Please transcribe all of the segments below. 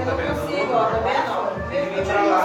eu não consigo, ó, tá vendo? Vem pra lá.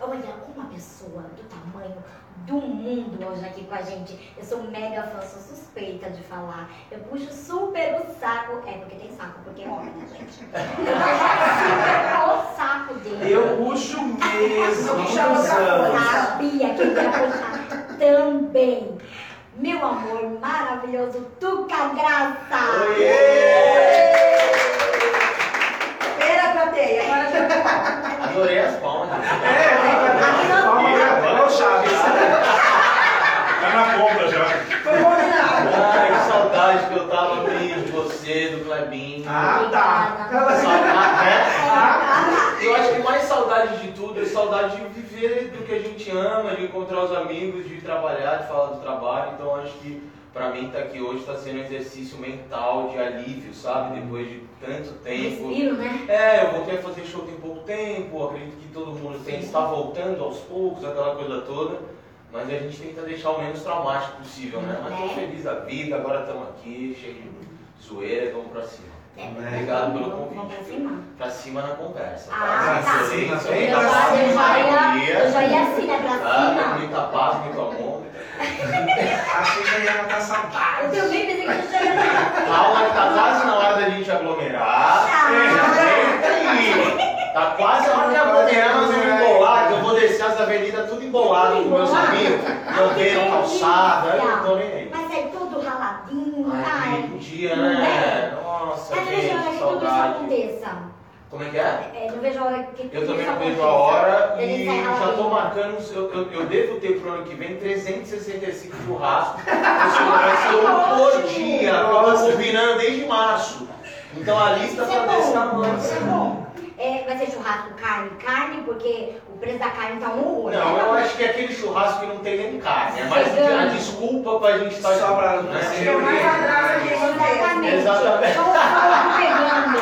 Olha, uma pessoa do tamanho do mundo hoje aqui com a gente. Eu sou mega fã, sou suspeita de falar. Eu puxo super o saco. É, porque tem saco, porque é homem, né, gente? Eu puxo super o saco dele. Eu puxo mesmo, anos. Sabia que ele ia puxar também. Meu amor maravilhoso, Tuca Graça. Pera, plateia, agora já Adorei as palmas. É, é o Chaves. Tá na conta já. foi combinado. Ai, que saudade que eu tava de você, do Clebinho. Ah, tá. Saudade, né? Ah, Eu acho que mais saudade de tudo é saudade de viver do que a gente ama, de encontrar os amigos, de trabalhar, de falar do trabalho. Então acho que pra mim estar aqui hoje está sendo um exercício mental de alívio, sabe? Depois de tanto tempo. Respiro, né? É, eu voltei a fazer show tem pouco tempo, acredito que todo mundo tem, está voltando aos poucos, aquela coisa toda. Mas a gente tenta deixar o menos traumático possível, né? Mas tô É. feliz da vida, agora estamos aqui, cheio de zoeira vamos pra cima. É, Obrigado pelo convite. pra cima. Pra cima na conversa. Ah, tá. Bem Eu muita pra paz, já, eu já ia, eu já ia assim, né, pra tá? cima. Muita paz, muito amor. Achei que ia matar saudade. Eu também pensei que já ia Calma, que tá quase na hora da gente aglomerar. Ah. Tá quase a hora de aglomerar, nós vamos embolar, que eu vou descer as avenidas tudo embolado com meus amigos. Não vendo calçada, eu não tô nem aí. Mas aí todo raladinho, Ai, ai. que dia, não né? Nossa, Eu não vejo a hora gente, que saudade. aconteça. Como é que é? É, não vejo a hora que tudo Eu também não vejo a hora e já tô raladinho. marcando, eu, eu, eu devo ter pro ano que vem 365 churrascos. Isso vai ser um por dia, eu tô combinando desde março. Então a lista Isso tá é desse tamanho. isso é bom. É, vai ser churrasco carne, carne, porque preço da carne tá um horror. Não, né? eu acho que é aquele churrasco que não tem nem carne. É mais a desculpa pra gente estar Só pra junto, não né? É Exatamente. Exatamente. Sou o fogo pegando.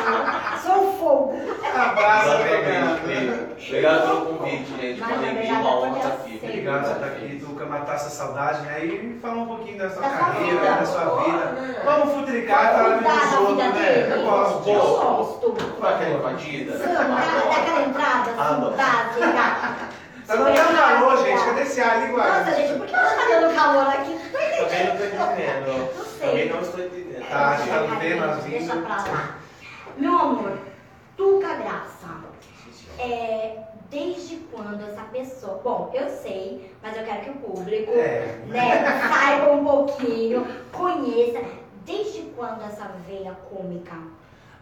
Sou o fogo. Abraço, pegando. Obrigado pelo convite, gente. Mas, Falei obrigada uma honra estar aqui. Obrigado por estar aqui, Tuca, matar essa saudade, né? E falar um pouquinho da sua Da carreira, vida. da sua Pô, vida. né? Vamos futricar e falar dos outros, né? Eu gosto Eu gosto. Vai aquela invadida? Dá aquela entrada Ah, assim, não. básica. Tá dando um calor, gente. Cadê esse ar ali, Nossa, gente, por que tá dando calor aqui? Não tô Também não estou entendendo. Não sei. Também não estou entendendo. Tá, tá no bem, nós Deixa pra lá. Meu amor, Tuca Graça. É, desde quando essa pessoa. Bom, eu sei, mas eu quero que o público É. né, saiba um pouquinho, conheça. Desde quando essa veia cômica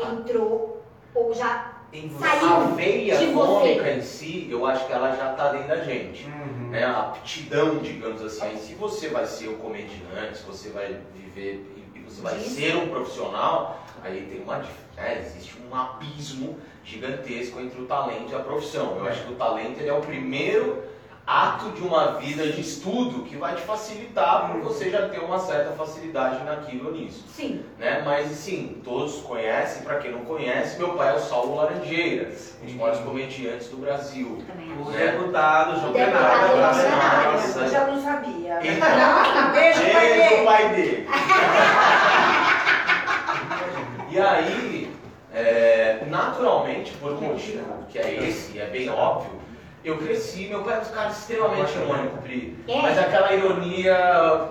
entrou ou já Em. Saiu A veia de você. cômica em si, eu acho que ela já está dentro da gente. Uhum. Né? A aptidão, digamos assim. Se você vai ser um comediante, se você vai viver e você vai Disso. ser um profissional, aí tem uma né, existe um abismo gigantesco entre o talento e a profissão. Eu acho que o talento ele é o primeiro ato de uma vida de estudo que vai te facilitar por você já ter uma certa facilidade naquilo ou nisso. Sim. Né? Mas sim, todos conhecem, para quem não conhece, meu pai é o Saulo Laranjeiras, um dos maiores comediantes do Brasil. Também O deputado João. Eu já não sabia. Então, Beijo, pai dele. pai dele. E aí, é, naturalmente, por um motivo que é esse, é bem óbvio, eu cresci, meu pai é um cara extremamente irônico, Pri. É. Mas aquela ironia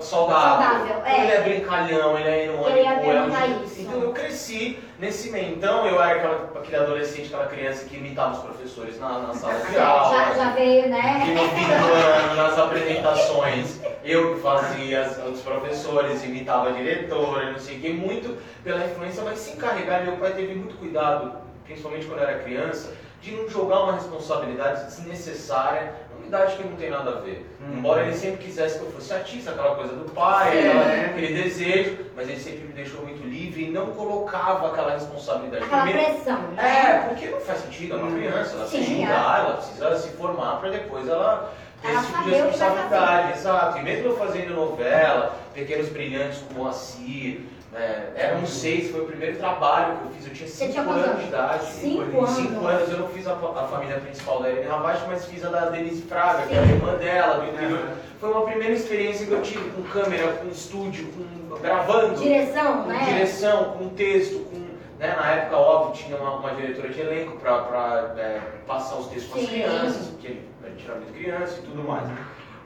saudável. Saudável, é. Ele é brincalhão, ele é irônico. Eu ia é um isso. Então eu cresci nesse meio. Então eu era aquela, aquele adolescente, aquela criança que imitava os professores na, na sala de aula. Já, já veio, né? E no fim do ano, nas apresentações, eu que fazia os professores, imitava a diretora, não sei o que, muito pela influência, mas se encarregar, meu pai teve muito cuidado, principalmente quando eu era criança, de não jogar uma responsabilidade desnecessária numa idade que não tem nada a ver. Hum. Embora ele sempre quisesse que eu fosse artista, aquela coisa do pai, Sim. aquela- aquele desejo, mas ele sempre me deixou muito livre e não colocava aquela responsabilidade. Aquela Primeiro- pressão, é, né? porque não faz sentido, é uma Hum. criança, ela Sim, precisa é. estudar, ela precisa se formar para depois ela ter Ela esse tipo de responsabilidade, exato. E mesmo eu fazendo novela, Pequenos Brilhantes com o Moacir, né, eram seis, foi o primeiro trabalho que eu fiz, eu tinha cinco tinha anos anos? de idade. Cinco Em cinco anos. anos eu não fiz a, a família principal da Irene Ravache, mas fiz a da Denise Fraga, que Sim. era a irmã dela, do interior. Aham. Foi uma primeira experiência que eu tive com câmera, com estúdio, com gravando Direção, com né? direção, com texto, com. Né, na época, óbvio, tinha uma, uma diretora de elenco para passar os textos com as crianças, porque a gente era muito criança e tudo mais.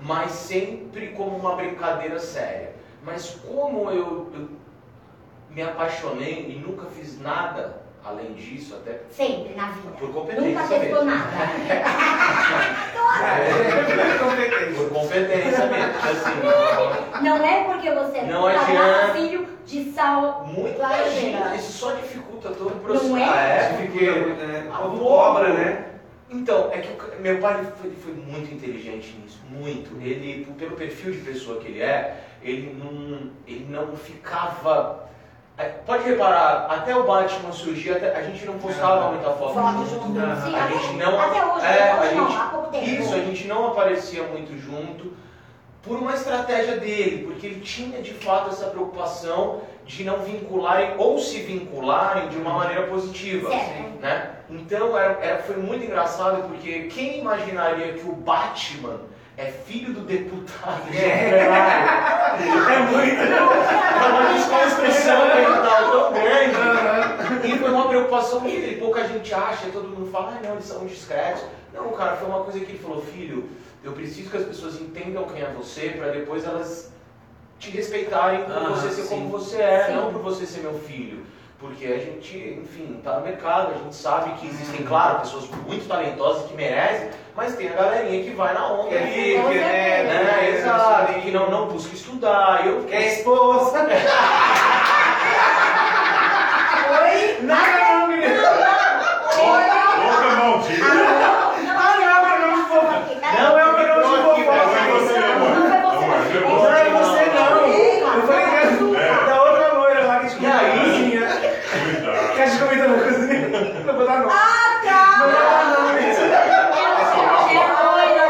Mas sempre como uma brincadeira séria. Mas como eu, eu me apaixonei e nunca fiz nada além disso, até Sempre na vida. por competência Nunca testou mesmo. nada. É, competente. Por competência mesmo. Assim, Não é porque você Não adianta. filho de sal. muito imagina, isso só dificulta todo o processo. Não é? Ah, é, Porque, né? Ah, Como pô. cobra, né? Então, é que meu pai foi, foi muito inteligente nisso, muito. Ele, pelo perfil de pessoa que ele é, ele não, ele não ficava. É, Pode reparar, até o Batman surgir, até- a gente não postava muita foto Foto junto. junto. Sim, a até, gente não- até hoje, é, hoje a não, gente- há pouco tempo. Isso, a gente não aparecia muito junto por uma estratégia dele, porque ele tinha de fato essa preocupação de não vincularem ou se vincularem de uma maneira positiva. Certo. Né? Então era, era- foi muito engraçado porque quem imaginaria que o Batman é filho do deputado de Operário? É muito. É uma desconstrução mental tão grande. E foi uma preocupação dele. Pouca gente acha, todo mundo fala, ah, não, eles são discretos. Não, cara, foi uma coisa que ele falou, filho, eu preciso que as pessoas entendam quem é você para depois elas te respeitarem por Ah, você ser sim. como você é, Sim. não por você ser meu filho. Porque a gente, enfim, tá no mercado, a gente sabe que existem, claro, pessoas muito talentosas que merecem, mas tem a galerinha que vai na onda Que é ali, rico, com que é. né? Exato, que não, não busca estudar. Eu, Que é esposa. Oi? Não, não, menino. Boca maldita. Ah, não é o programa de fofoca. Não é o programa de Tô aqui, fofoca. Não é você, amor. Amor, é Não você. é você, não. Eu falei mesmo É. da outra loira lá que a gente E aí? cozinha. Cuidado. Que a gente comenta na cozinha. Não vou dar nome. Ah, tá! Não vou dar nome.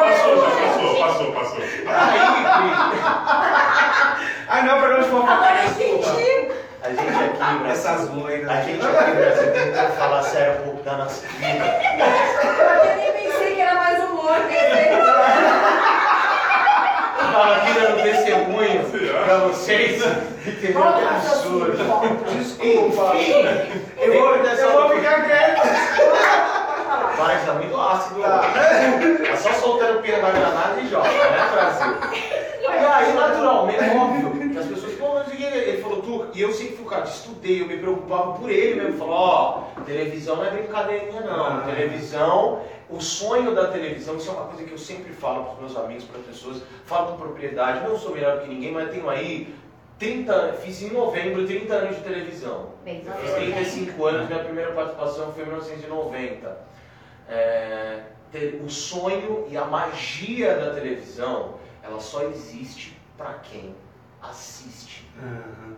Passou, já passou, passou, passou. Aí, Ah, não, é o programa de fofoca. Agora eu entendi. a aqui, Brasil, Essas loiras. a gente aqui, Brasil, tenta falar sério um pouco da nossa vida. Eu nem pensei que era mais humor. pensei- Eu tava aqui dando testemunho pra vocês. Entendeu? Que absurdo. Desculpa. Enfim, Eu vou, eu vou ficar quieto. Que tá muito ácido. É só soltando pena da granada e joga, né, Brasil? E aí, naturalmente, óbvio, que as pessoas, o que ele ele falou, tu, e eu sempre fui, cara, estudei, eu me preocupava por ele mesmo. Falou, ó, televisão não é brincadeirinha, não. Ah. Televisão, o sonho da televisão, isso é uma coisa que eu sempre falo para os meus amigos, para as pessoas, falo com propriedade, não sou melhor que ninguém, mas tenho aí 30, fiz em novembro 30 anos de televisão. Bem, Eu fiz 35 anos, minha primeira participação foi em 1990. É, o sonho e a magia da televisão, ela só existe para quem assiste.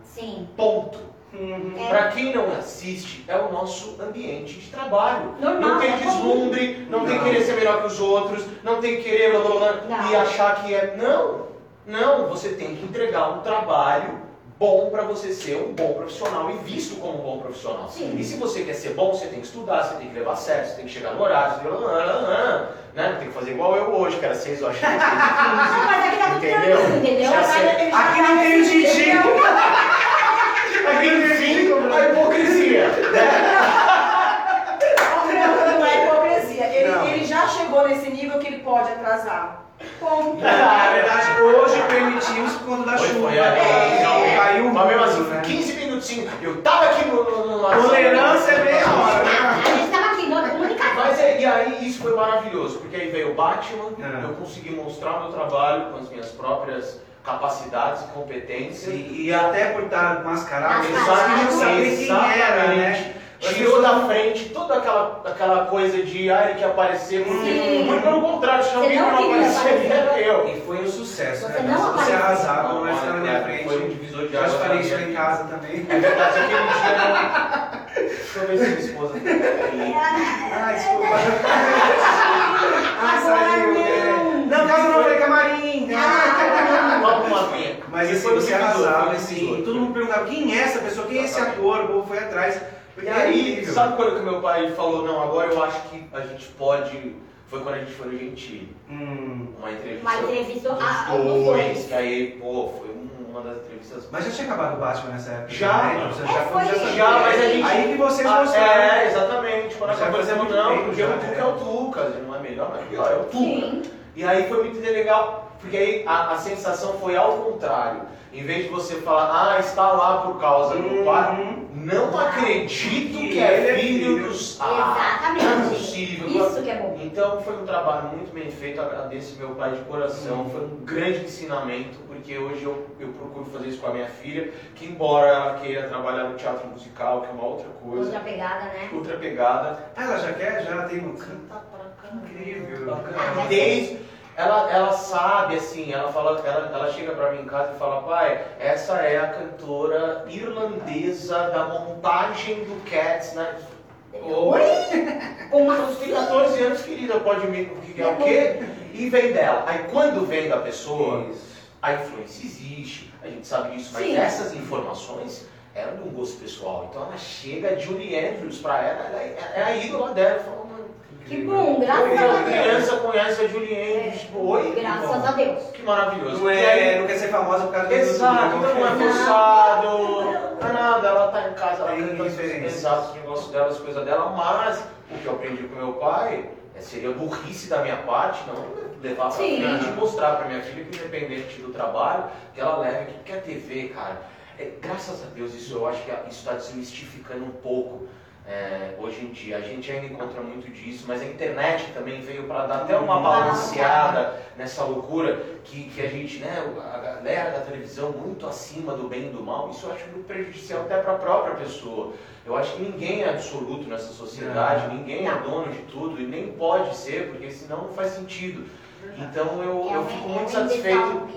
Sim. Ponto. Uhum. É. Para quem não assiste, é o nosso ambiente de trabalho. Normal, não tem é comum. deslumbre, não, tem querer ser melhor que os outros, não tem querer blá, blá, blá, e achar que é. Não, não, você tem que entregar um trabalho bom para você ser um bom profissional e visto como um bom profissional. Sim. E se você quer ser bom, você tem que estudar, você tem que levar a sério, você tem que chegar no horário, você tem que, né? não tem que fazer igual eu hoje, que era 6 horas. Não, mas aqui tá tudo Entendeu? tranquilo, entendeu? Já sei. Ele já Aqui não tem o Didi. a hipocrisia. Não, não é hipocrisia. Ele, Não. ele já chegou nesse nível que ele pode atrasar. Verdade, hoje permitimos por conta da chuva. foi, é. Então, caiu Mas mesmo assim, né? 15 minutinhos, eu tava aqui no, no, no Tolerância é meia hora, né? A gente tava aqui, no comunicação. Mas é, e aí isso foi maravilhoso, porque aí veio o Batman, É. eu consegui mostrar o meu trabalho com as minhas próprias capacidades e competências. E, e até por estar mascarado, queriam saber quem era, né? Tirou da frente toda aquela, aquela coisa de ah, ele quer aparecer, porque Sim. muito pelo contrário, se Você alguém não não aparecer, era eu. E foi um sucesso, Você né? não Se você arrasava, não ficar na minha frente. Foi um divisor de Já te águas falei isso em casa também. É verdade, aquele dia não. Deixa eu ver se minha esposa. Ah, desculpa. Ah, saiu. não. Não, casa não foi camarim. Ah, uma. Mas E assim, foi um você arrasava, assim. Todo mundo perguntava quem é essa pessoa, quem é esse ator? O povo foi atrás. E Porque é aí, sabe quando que meu pai falou, não, agora eu acho que a gente pode. Foi quando a gente foi no Gentili. Hum, Uma entrevista. Uma entrevista dos ah, dos dois. dois. Que aí, pô, foi um- uma das entrevistas. mas já tinha acabado o Batman nessa época? Já. né? Você É, já, foi. já. Já, mas a gente- Aí que vocês Ah, mostraram. é, exatamente. Quando acabou dizendo muito não, porque o Tuca é o Tuca, ele não é melhor, mas pior, é o Tuca. Sim. E aí foi muito legal, porque aí a, a sensação foi ao contrário. Em vez de você falar, ah, está lá por causa do pai, Uhum. não acredito Que que é é filho filho. dos. Ah, Exatamente. não é possível. Isso que é bom. Então foi um trabalho muito bem feito, agradeço meu pai de coração, foi um grande ensinamento, porque hoje eu, eu procuro fazer isso com a minha filha, que embora ela queira trabalhar no teatro musical, que é uma outra coisa, Outra pegada, né? outra pegada, Ah, ela já quer? Já tem um... canta pra Incrível. Bacana. Desde, ela, ela sabe, assim, ela fala, ela, ela chega pra mim em casa e fala, pai, essa é a cantora irlandesa da montagem do Cats, né? Oi? Ela tem 14 anos, querida, pode me. O que é o quê? E vem dela. Aí quando vem da pessoa, a influência existe, a gente sabe disso, mas Sim. essas informações eram de um gosto pessoal. Então ela chega, a Julie Andrews pra ela, ela é, é a ídola dela. Fala, mano, Que bom, graças Oi, a a Deus. criança conhece a Julie Andrews. Tipo, oi, que Graças bom. a Deus. Que maravilhoso. Não, é, aí- não quer ser famosa por causa do Exato, então não é né? forçado, não é nada, ela tá em casa, ela Tem canta os negócios dela, as coisas dela, mas o que eu aprendi com meu pai é, seria burrice da minha parte, não levar pra Sim. frente e mostrar pra minha filha que independente do trabalho, que ela leve aqui, porque a TV, cara, é, graças a Deus isso eu acho que isso está desmistificando um pouco. é, hoje em dia, a gente ainda encontra muito disso, mas a internet também veio para dar até uma balanceada nessa loucura que, que a gente, né, a galera da televisão muito acima do bem e do mal, isso eu acho muito prejudicial até para a própria pessoa. Eu acho que ninguém é absoluto nessa sociedade, ninguém é dono de tudo e nem pode ser, porque senão não faz sentido. Então eu, É eu fico é muito satisfeito.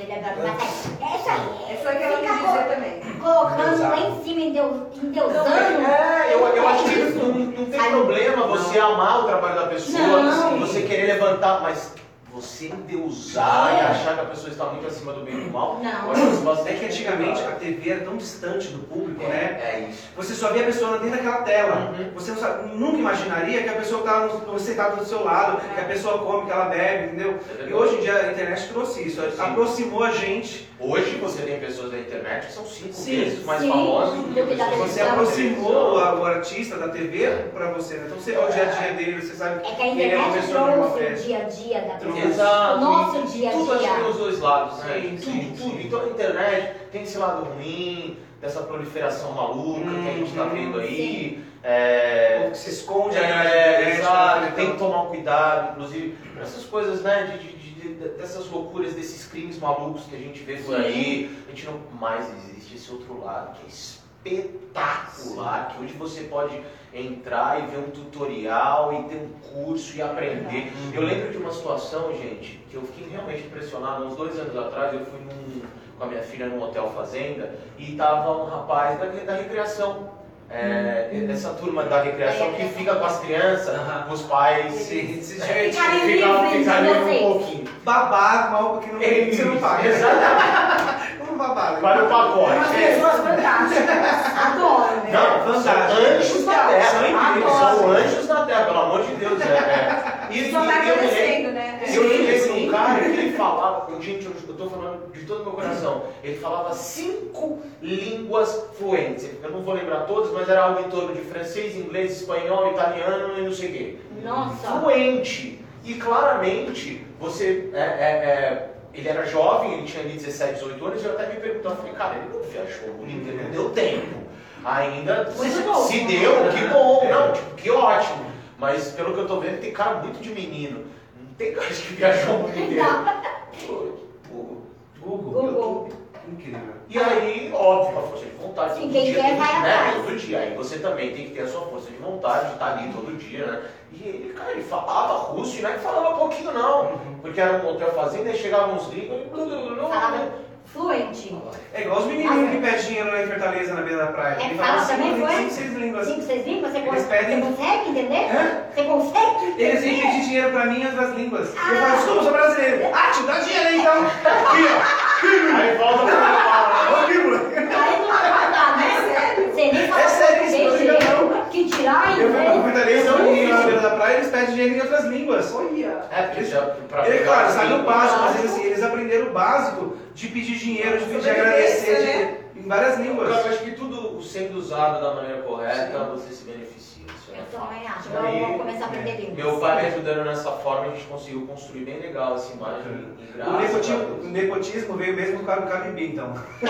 Indese- Mas é isso aí. É isso aí que ela quis dizer também. Colocando lá em cima, endeus- endeusando. É, eu, eu acho que não, não tem problema você amar o trabalho da pessoa, Não. você querer levantar, mas você endeusar É. e achar que a pessoa está muito acima do bem e do mal, Não. acho bastante É que antigamente a TV era tão distante do público, né? é, é isso. Você só via a pessoa dentro daquela tela. Uhum. Você sabe- nunca imaginaria que a pessoa está sentada do seu lado, que a pessoa come, que ela bebe, entendeu? E hoje em dia a internet trouxe isso, aproximou a gente. Hoje você tem pessoas da internet que são cinco Sim. vezes mais Sim. famosas do que pessoas Você aproximou o artista da TV para você, né? Então você vê o dia a dia dele, você sabe É que a que ele é uma internet pessoa normal. trouxe o é. dia a dia da pessoa. Exato. O nosso dia a Tudo acho que tem dia. os dois lados, né? Sim, tudo, sim, tudo. Então a internet tem esse lado ruim, dessa proliferação maluca que a gente está Uhum. vendo aí. Sim. É, O povo que se esconde É, internet, exato, né? tem que tomar um cuidado, inclusive, essas coisas, né, de, de- de- de- dessas loucuras, desses crimes malucos que a gente vê por Sim. aí, a gente não mais existe esse outro lado que é espetacular, que hoje você pode entrar e ver um tutorial e ter um curso e aprender. Eu lembro de uma situação, gente, que eu fiquei realmente impressionado. Uns dois anos atrás, eu fui num- com a minha filha num hotel fazenda e tava um rapaz da, da recreação. É, Essa turma da recreação que fica com as crianças, Aham. os pais Se, se é, gente Fica ali fica, ali um pouquinho. babar, algo que não, que você não paga. Exatamente. Vamos babar. Para o Umas pacote. É. pessoas fantásticas. Adoro, né? Não, são Fantástico. anjos na terra. São incríveis. São anjos na terra, pelo amor de Deus. É, é. E, Só tá eu me lembro- agradecendo, né? Eu me lembro de Sim. um cara que ele falava, eu- gente, eu, tô falando de todo o meu coração, ele falava cinco línguas fluentes. Eu não vou lembrar todas, mas era algo em torno de francês, inglês, espanhol, italiano e não sei o quê. Nossa. Fluente. E claramente, você. é, é, é, ele era jovem, ele tinha ali 17, 18 anos, e eu até me perguntava, falei, cara, ele não viajou o mundo inteiro, não deu tempo. Ainda se, se deu, que bom, não, tipo, que ótimo. Mas pelo que eu tô vendo, tem cara muito de menino. Tem cara que viajou o mundo inteiro. Google. Google. YouTube. Incrível. E aí, óbvio, a força de vontade. Sim, todo quem dia, quer todo- vai né, atrás. Todo dia. Aí você também tem que ter a sua força de vontade de estar ali todo dia, né? E ele, cara, ele falava russo, e não é que falava pouquinho, não. Porque era um hotel fazenda, e chegavam uns gringos e... Falava fluente. É igual os menininhos que pedem dinheiro lá em Fortaleza, na beira da praia. É, fala também, foi? cinco, seis línguas. Cinco, seis línguas, você, Eles consegue, pedem- você consegue entender? Hã? Você consegue entender? Eles vêm pedir dinheiro pra mim em outras línguas. Eu falo, desculpa, eu sou brasileiro. Ah, te dá dinheiro aí então. Aqui, ó. Aí volta normal, né? Aqui, moleque. Aí não vai dar, né? Você nem fala É sério isso, não liga. Que tirar Eu fui pra. Fortaleza, um menino lá na beira da praia, eles pedem dinheiro em outras línguas. Olha. É, porque já pra Ele, claro, sabe o básico, mas assim, eles aprenderam o básico de pedir dinheiro, de, Sobrevivência, agradecer né? de- em várias línguas. Cara, eu acho que tudo sendo usado da maneira correta, você se beneficia. É Eu também acho. Agora eu vou começar a aprender línguas. Meu pai me ajudando nessa forma, a gente conseguiu construir bem legal essa imagem. E O nepotismo, o nepotismo veio mesmo do Cabo Cabibi, então.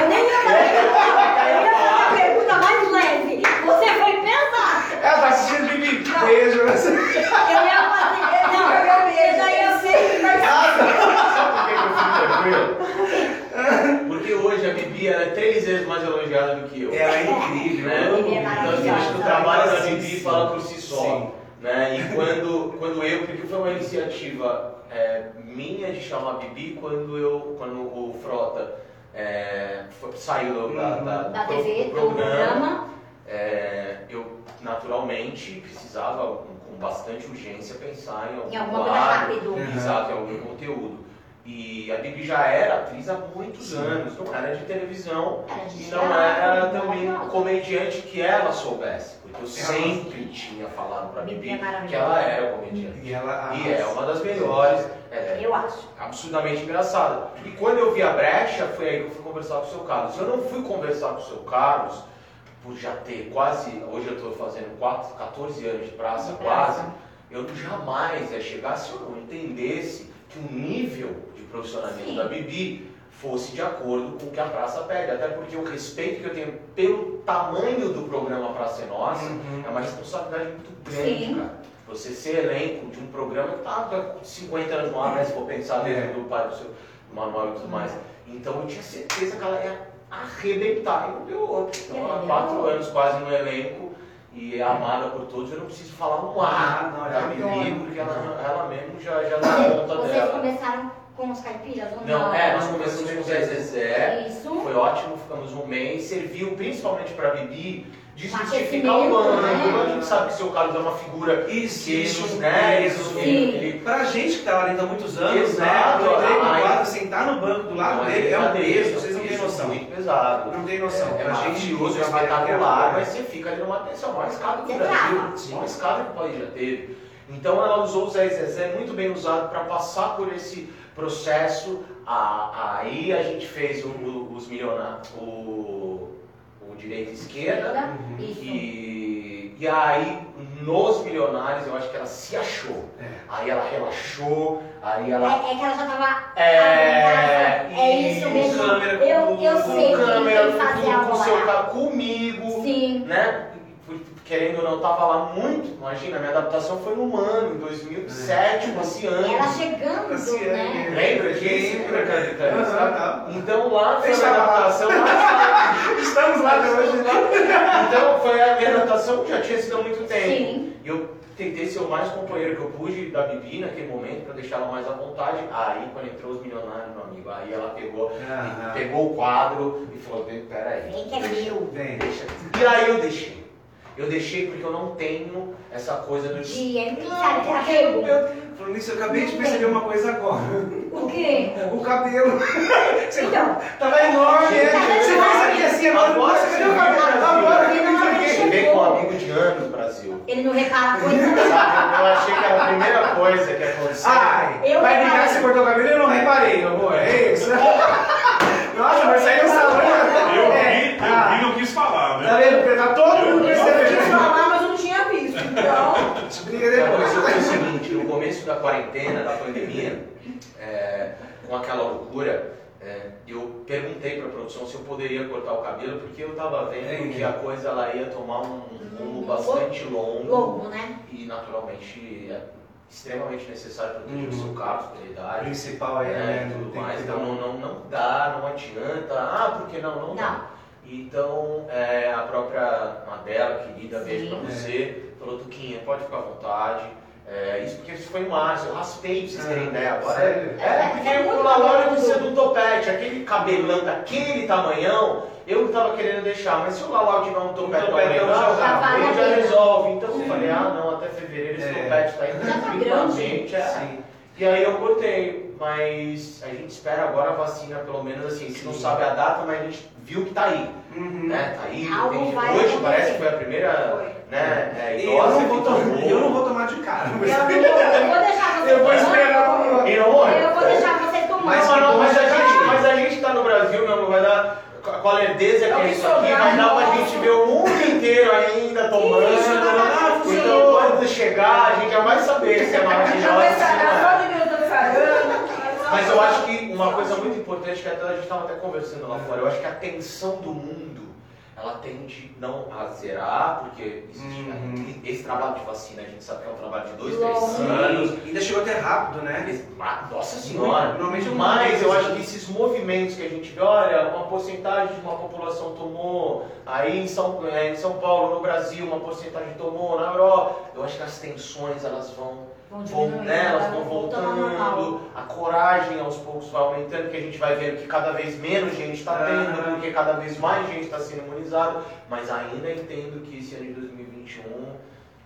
Eu nem ia fazer eu ia fazer a pergunta mais leve. Você foi pesado. Ela tá assistindo Bibi. Beijo. Eu ia fazer. Não, eu ia Sabe por que eu fico tranquilo? Porque hoje a Bibi ela é três vezes mais elogiada do que eu. Ela é incrível. né? eu amo. Bibi é Então assim, acho que o maravilhosa. trabalho da Bibi sim. fala por si só. Sim. Né? E quando, quando eu, porque foi uma iniciativa é, minha de chamar a Bibi quando, eu, quando o Frota é, foi- saiu da, da, Da do, TV, do do programa, programa. É, eu naturalmente precisava com, com bastante urgência pensar em algum Em alguma quadro. Uhum. Exato, em algum conteúdo. E a Bibi já era atriz há muitos anos, não era de televisão e não era também comediante que ela soubesse. Porque eu Ela- sempre tinha falado pra Bibi Bibi é que ela era comediante. E ela E é uma das melhores, é, Eu acho. absurdamente engraçada. E quando eu vi a brecha, foi aí que eu fui conversar com o seu Carlos. Eu não fui conversar com o seu Carlos por já ter quase, hoje eu estou fazendo quatro, 14 anos de praça, De quase. praça. Eu jamais ia chegar se eu não entendesse que o nível de profissionalismo Sim. da Bibi fosse de acordo com o que a praça pede. Até porque o respeito que eu tenho pelo tamanho do programa Praça é Nossa Uhum. é uma responsabilidade muito grande, Sim. cara. Você ser elenco de um programa que tá há 50 anos no ar, né? Se for pensar É. do pai do seu do Manuel e tudo mais. Então eu tinha certeza que ela ia arrebentar. E não deu outra. Então, há quatro anos quase no elenco e é amada por todos. Eu não preciso falar um Ah, ar não, da adora. porque ela, ela mesmo já, já dá conta Vocês dela. começaram com os caipiras Não, não? é, nós começamos com o Zé Zezé. Isso. Foi ótimo, ficamos um mês. Serviu principalmente pra Bibi de justificar o aquecimento, ano. né? A gente sabe que o seu Carlos é uma figura Isso, isso, né, isso. ele, ele Pra gente que tá lá dentro há muitos anos, Exato, né? Eu entrei no quadro, sentar no banco do lado dele é um peso, vocês noção. Muito pesado. Não tem noção. É, é Pra gente, maravilhoso, é espetacular, aqui, mas você fica ali numa atenção, a maior escada do Você Brasil, a maior escada que o país já teve. Então ela usou o Zé Zezé muito bem usado para passar por esse processo. A- Aí a gente fez o- o- os milionários, o, o direita e esquerda, Isso. e, e aí nos milionários eu acho que ela se achou. É. Aí ela relaxou, aí É, ela. é que ela já tava. É, É isso mesmo. câmera, Eu, com- eu com sei com câmera, que tem que fazer com, com seu carro, comigo, Sim. né? Querendo ou não, tava lá muito. Imagina, minha adaptação foi num ano, em 2007, passeando. Ela chegando, Assim, né? é. Lembra disso? Lembra, Carita? Aham, tá. Então lá foi a Estava minha lá. adaptação mais Estamos lá até hoje. Então foi a minha adaptação que já tinha sido há muito tempo. Sim. E eu tentei ser o mais companheiro que eu pude da Bibi naquele momento, pra deixar ela mais à vontade. Aí quando entrou os milionários, meu amigo, aí ela pegou, Ah, pegou o quadro e falou, peraí. Vem que é meu. Vem. Deixa. E aí eu deixei. Eu deixei porque eu não tenho essa coisa do De, é, Não, sabe, porque apego. eu- Falando nisso, eu acabei de perceber uma coisa agora. O quê? O cabelo. Você Então, tava enorme, né? Tava Você enorme. fez aqui assim, agora, nossa, cadê o cabelo? Agora que eu me. Cheguei com um amigo de anos, Brasil. ele não repara coisa Sabe, eu achei que era a primeira coisa que aconteceu. Ai, Eu vai brincar reparei. que você cortou o cabelo e eu não reparei, amor. É isso. Nossa, mas saiu no salão. Eu É, vi, eu ah, vi, não quis falar, Tá né? vendo? Tá todo mundo Eu quis percebendo. falar, mas eu não tinha visto. Então, Explica Não, depois. mas foi o seguinte, no começo da quarentena, da pandemia, é, com aquela loucura, é, eu perguntei para a produção se eu poderia cortar o cabelo, porque eu estava vendo É, que é. a coisa ela ia tomar um rumo bastante longo Longo, né? e naturalmente é extremamente necessário proteger o Uhum. seu carro, sua O idade. principal aí, né, né? Tem tudo que mais. Então não, não, não dá, não adianta. Ah, por que não? Não, dá. Não. Então é, a própria Madela, querida, beijo pra Sim. você, falou, Tuquinha, pode ficar à vontade. É, isso porque isso foi em março, eu raspei pra vocês terem Ah, ideia agora. sério? É, porque É o muito Lalório cabeludo. precisa um topete, aquele cabelão daquele tamanhão, eu não tava querendo deixar, mas se o Lalau tiver um topete legal, já vale ele a já resolve. Então eu Sim. falei, ah não, até fevereiro esse É. topete tá indo Já tá tranquilamente. É. Sim. E aí eu cortei, mas a gente espera agora a vacina, pelo menos assim, a gente não sabe a data, mas a gente viu que tá aí, Uhum. né? Tá aí, Algo tem vai hoje acontecer. parece que foi a primeira, Foi. né, é, E eu idosa não, que vou tomar, tomou. eu não vou tomar de cara. Eu, eu vou deixar você Eu vou esperar. E não morre? Eu vou deixar você tomando. Mas Não, não, mas a gente, tá mas a gente tá no Brasil, meu amor, vai dar. Com a lerdeza que É isso aqui, sobrar, vai dar pra gente ver o mundo inteiro ainda tomando. isso, não, não, não, então não. quando chegar, a gente já vai saber se é vai se não é. sarar, só de minuto sarando. Mas eu acho que uma coisa muito importante que até a gente estava até conversando lá fora, eu acho que a tensão do mundo ela tende não a zerar, porque existe Uhum. esse trabalho de vacina, a gente sabe que é um trabalho de dois, três anos. Sim, ainda chegou até rápido, né? Ah, Nossa senhora! Normalmente eu Mas eu acho que esses movimentos que a gente vê, olha, uma porcentagem de uma população tomou, aí em São, é, em São Paulo, no Brasil, uma porcentagem tomou, na Europa, eu acho que as tensões elas vão Vão né, elas vão voltando a coragem aos poucos vai aumentando, que a gente vai vendo que cada vez menos gente está tendo, Aham. porque cada vez mais gente está sendo imunizada, mas ainda entendo que esse ano de 2021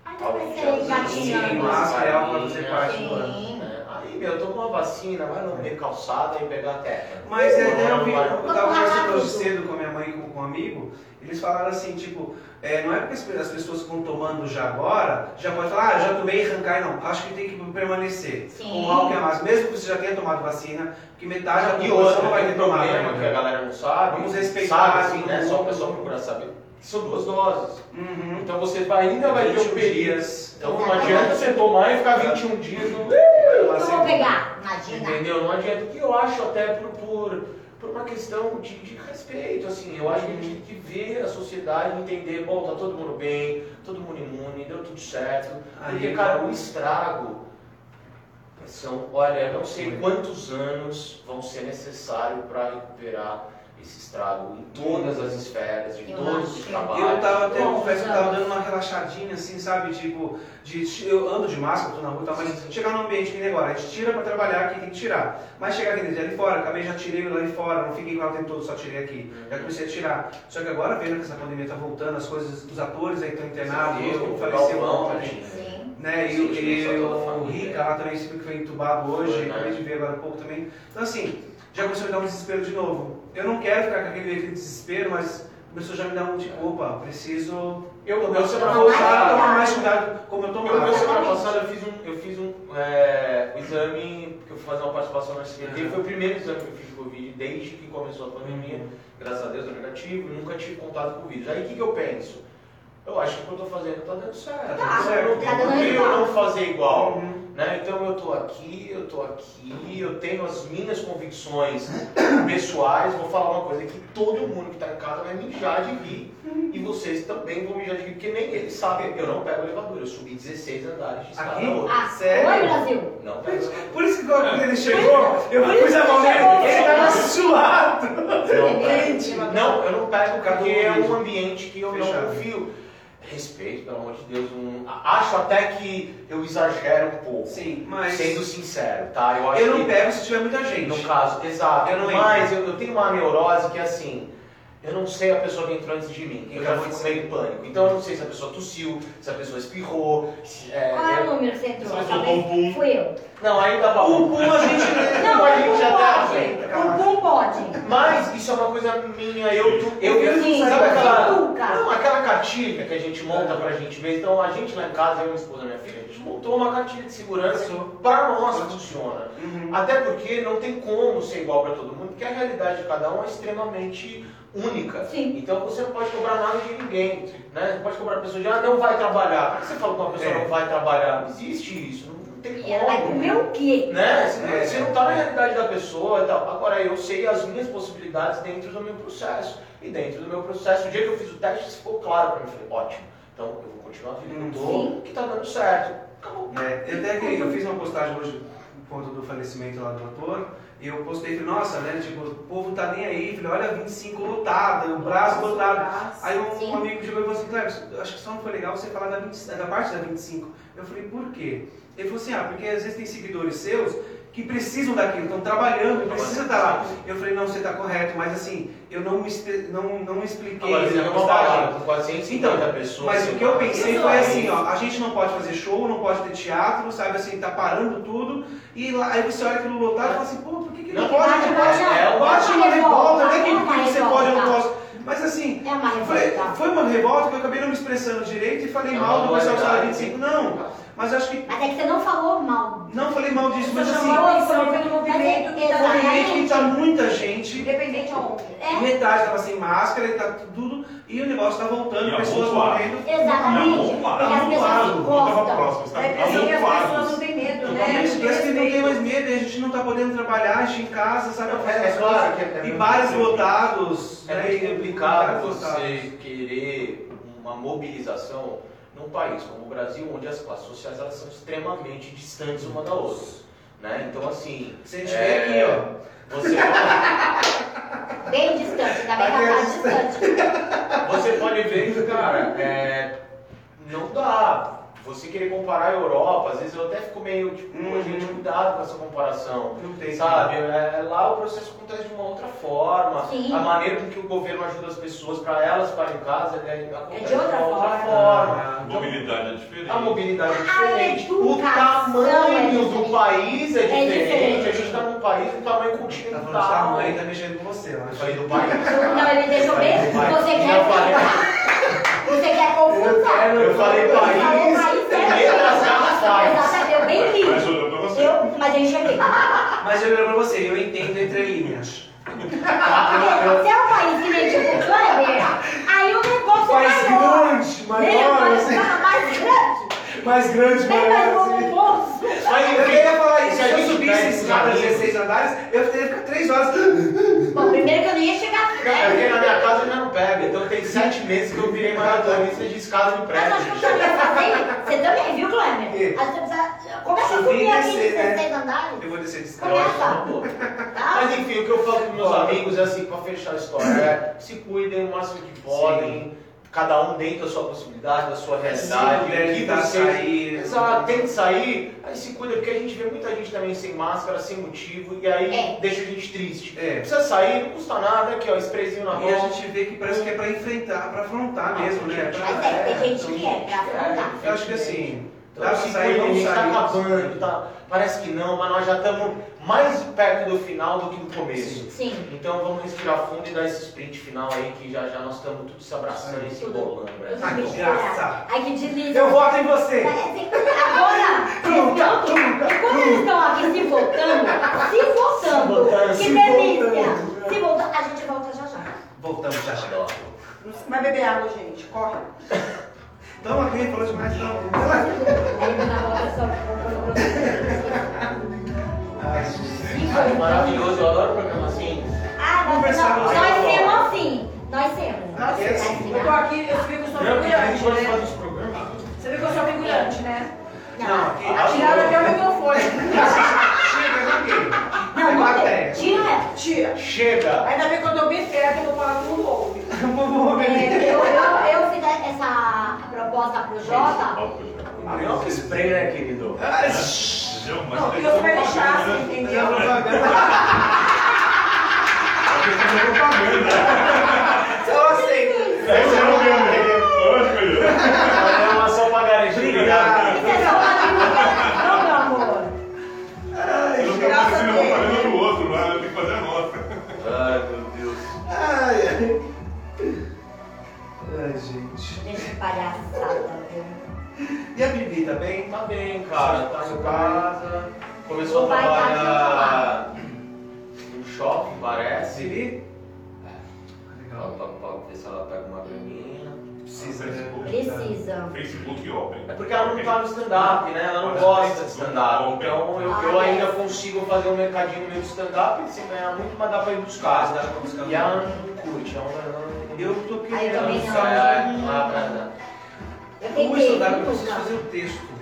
Ainda algo vai que ser já Sim, engatinhando. máscara é algo pra fazer parte do ano. Sim. né? Aí, meu, toma uma vacina, vai no meio calçada e pegar a terra. Mas é, né, eu, eu Vamos tava conversando hoje cedo com a minha mãe e com, com um amigo, eles falaram assim, tipo, é, não é porque as, pe- as pessoas que estão tomando já agora, já pode falar, ah, já tomei e arrancar, não. Acho que tem que permanecer Sim. com o álcool a máscara, mesmo que você já tenha tomado vacina, porque metade da população não vai ter um tomado problema que a galera não sabe, Vamos respeitar sabe assim, né? Só o pessoal procura saber. São duas doses. Uhum. Então você vai, ainda vai ter um 21 período. dias. Então não adianta você tomar e ficar 21 dias no. Eu vou pegar, imagina. Entendeu? Não adianta. O que eu acho até por, por, uma questão de, de respeito, assim. Eu acho que a gente tem que ver a sociedade e entender, bom, tá todo mundo bem, todo mundo imune, deu tudo certo. Porque, Aí, cara, o estrago são, olha, não sei quantos anos vão ser necessários para recuperar esse estrago em todas as esferas, de Eu todos os trabalhos. Eu tava até, confesso que eu tava dando uma relaxadinha assim, sabe? Tipo, de, eu ando de máscara, tô na rua e tal, mas chegar num ambiente que nem agora, a gente tira pra trabalhar aqui, tem que tirar. Mas chegar aqui dentro, ali fora, acabei já tirei lá de fora, não fiquei com ela o tempo todo, só tirei aqui. Já comecei a tirar. Só que agora, vendo que essa pandemia tá voltando, as coisas, os atores aí estão internados, Sim, outro o faleceu Galvão, ontem. tadinho. Sim. Né? E, Sim, o- sim, e a o. Rica lá também sempre que foi entubado hoje, Foi, né? acabei de ver agora há pouco também. Então assim, já começou a me dar um desespero de novo. Eu não quero ficar com aquele, desespero, mas começou já a me dar um tipo, opa, preciso Eu, eu semana voltar tomar mais cuidado como eu Eu, tomava. na semana passada, eu fiz um, eu fiz um, é, exame, porque eu fui fazer uma participação na SBT, Uhum. foi o primeiro exame que eu fiz de Covid desde que começou a pandemia. Graças a Deus eu negativo, nunca tive contato com o vírus. Aí o que, que eu penso? Eu acho que o que eu tô fazendo tá dando certo. Tá dando certo. Eu não Tá dando tenho por que eu não fazer igual. Uhum. Né? Então eu tô aqui, eu tô aqui, eu tenho as minhas convicções pessoais. Vou falar uma coisa que todo mundo que tá em casa vai mijar de rir. E vocês também vão mijar de rir, porque nem eles sabem. Eu não pego elevador, eu subi 16 andares de escada outra. Ah, Sério? oi, Brasil. Não Por pego por isso que quando ele chegou, eu Por pus a mão ele nele, ele tava suado. Não pego. Gente, Não, eu não pego porque é um ambiente que eu Fechado. não confio. Respeito, pelo amor de Deus. um- Acho até que eu exagero um pouco. Sim, mas Sendo sincero, tá? Eu acho eu não que pego se tiver muita gente. no caso, exato. Eu não mas eu, eu tenho uma neurose que assim. Eu não sei a pessoa que entrou antes de mim. Eu Eu já já vou fico meio em pânico. Então eu não sei se a pessoa tossiu, se a pessoa espirrou. Se, é, Qual é o número que você entrou? Você Talvez soltou um pum. Fui eu. Não, aí dá pra O pum a gente... Não, a gente pum pode. aceita. O pum pode. Mas isso é uma coisa minha. Eu, tu- eu, eu, Sim, sabe aquela, não, aquela cartilha que a gente monta pra gente ver. Então a gente lá em casa, eu, minha esposa e minha filha, a gente montou uma cartilha de segurança pra nós funciona. Uhum. Até porque não tem como ser igual para todo mundo, porque a realidade de cada um é extremamente única. Sim. Então você não pode cobrar nada de ninguém. Né? Não pode cobrar a pessoa de ah, não vai trabalhar. Por que você fala que uma pessoa É. não vai trabalhar? Não existe isso, não, tem E ela vai como. comer o quê? Né? Você, não- É. você não está na realidade da pessoa e tal. Agora eu sei as minhas possibilidades dentro do meu processo. E dentro do meu processo, o dia que eu fiz o teste, isso ficou claro para mim. Eu falei, ótimo. Então eu vou continuar vivendo Sim. que eu tô, que tá dando certo. Acabou. É, eu, até que, eu fiz uma postagem hoje por conta do falecimento lá do ator, eu postei, falei, nossa, né, tipo, o povo não tá nem aí, falei, olha, 25 lotado, o braço lotado. Aí um, Sim. um amigo chegou e falou assim, Cleber, eu acho que só não foi legal você falar da, 20 da parte da 25. Eu falei, por quê? Ele falou assim, ah, porque às vezes tem seguidores seus que precisam daquilo, estão trabalhando, precisam estar lá. Eu falei, não, você está correto, mas assim, eu não não, não expliquei Agora, você postagem. balada com 450 pessoas. Mas o que eu pensei foi assim, ó, a gente não pode fazer show, não pode ter teatro, sabe assim, tá parando tudo, e lá, aí você olha aquilo lotado e fala assim, pô, não, pode? Não pode, é uma- bate uma revolta, revolta, não é que é porque você pode, eu não posso. Mas assim, É uma foi, foi uma revolta que eu acabei não me expressando direito e falei É mal do pessoal que estava dualidade. 25. Não, mas acho que Mas é que você não falou mal. não falei mal disso, mas assim, isso, foi- foi no movimento que um tá movimento que tá muita gente, Independente aonde. É, metade tava sem máscara, e tá tudo, e o negócio tá voltando, E pessoas amontoado. morrendo. exatamente. Se Eu tava próximo, É tá preciso que as pessoas amontoados. não têm medo, né? Parece que não tem mais medo, e a gente não tá podendo trabalhar, a gente em casa, sabe? É, é claro que é- é E bares lotados. É né, complicado você querer uma mobilização num país como o Brasil, onde as classes sociais elas são extremamente distantes uma da outra. Né? Então, assim. Se a gente é, vê aqui, ó. Você, Bem distante, ainda bem que ela distante. você pode ver que, cara, é, não dá. Você querer comparar a Europa, às vezes eu até fico meio tipo, pô, Uhum. gente, cuidado com essa comparação. Não tem Sabe, é, lá o processo acontece de uma outra forma. Sim. A maneira com que o governo ajuda as pessoas para elas ficarem em casa é, acontece de outra uma outra forma. forma. A mobilidade é diferente. A mobilidade é A diferente. O educação tamanho é do país é É diferente. diferente. A gente está num país com tamanho Tá falando de continental. tamanho, tá mexendo com você, eu falei do país. Não, ele deixou. Vai. Você quer. Você quer confusão. Eu falei país. É. Exatamente, eu bem li. Mas olhou pra você. Eu, mas eu enxerguei. Mas eu pra você, eu entendo entre linhas. Se é um país que nem tipo Kleber, aí o negócio Mais é maior. grande, maior, mais, assim. mais grande. Mais grande, mais maior. assim. volumoso. Mas Eu queria falar isso, Se a se eu subisse pega esse escada amigos- 16 andares, eu teria que 3 horas. Bom, primeiro que eu não ia chegar. É porque na minha casa já não pega. Então tem sete meses que eu virei maratonista de escada de Mas acho que eu prédio. também fazer. Você também, viu? Kleber? Aí você precisa. Começa a Subir aqui de né? 16 andares. Eu vou descer de escada. Começa. Tá? Mas enfim, o que eu falo com meus amigos é assim, pra fechar a história, é se cuidem o máximo que podem, cada um dentro da sua possibilidade, da sua realidade, o que evitar você... sair. Exato, tem que sair, aí se cuida, porque a gente vê muita gente também sem máscara, sem motivo, e aí É. deixa a gente triste. É. Precisa sair, não custa nada, aqui ó, sprayzinho na E a mão. gente vê que parece que é pra enfrentar, pra afrontar mesmo, né? Pra- Mas é, tem gente que é pra afrontar. Eu acho que assim, Então, dá pra se sair, cuidem, a vamos gente tá sair. acabando, tá? Parece que não, mas nós já estamos mais perto do final do que do começo. Sim. Então vamos respirar fundo e dar esse sprint final aí que já já nós estamos tudo se abraçando e se bolando. Brasil. Ai, que graça. Ai, que delícia. Eu voto em você! Agora, Truca, e quando eles estão aqui se votando, se votando, votando, que se delícia! votando. Se votando, a gente volta já já. Voltamos já já. Vai beber água, gente. Corre. Toma aqui, falou demais, não. Aí na hora só Ai, Ah, maravilhoso, eu adoro programa assim. Ah, nós, nós, nós temos assim. Nós temos. Aqui é assim. eu tô aqui, eu fico só Não, porque a gente figurante, pode né? fazer esse programa. Você viu que eu sou figurante, né? Não, aqui. Tiraram até o microfone. Chega daqui. Não, não ela. Tira. Chega! Ainda bem que eu tô bem eu vou falar com o. É, eu, eu, eu fiz essa proposta pro Jota. Não, que spray, né, querido? Mas Não, tem porque você vai deixar assim, entendeu? Eu aceito. Esse é o meu, né? Lógico. É só. Obrigado. Fazer a nossa. Ai, meu Deus. Ai, ai. Ai, gente. Deixa de palhaçada? E a Bibi, tá bem? Tá bem, cara. Tá em casa. Começou a trabalhar no shopping, parece. Bibi? Pra, Legal. pra, pra ver se ela pega uma graninha. Precisa, né? Precisa. Facebook Open. É porque ela não tá no stand-up, né? Ela não gosta de stand-up. Então eu, eu Ah, ainda é. consigo fazer um mercadinho meio de stand-up sem ganhar muito, mas dá pra ir buscar. Dá pra buscar. E ela não curte, ela não. não- Eu tô Aí querendo. também não. Ah, dar. Eu O tentei, eu preciso Lucas? fazer o texto.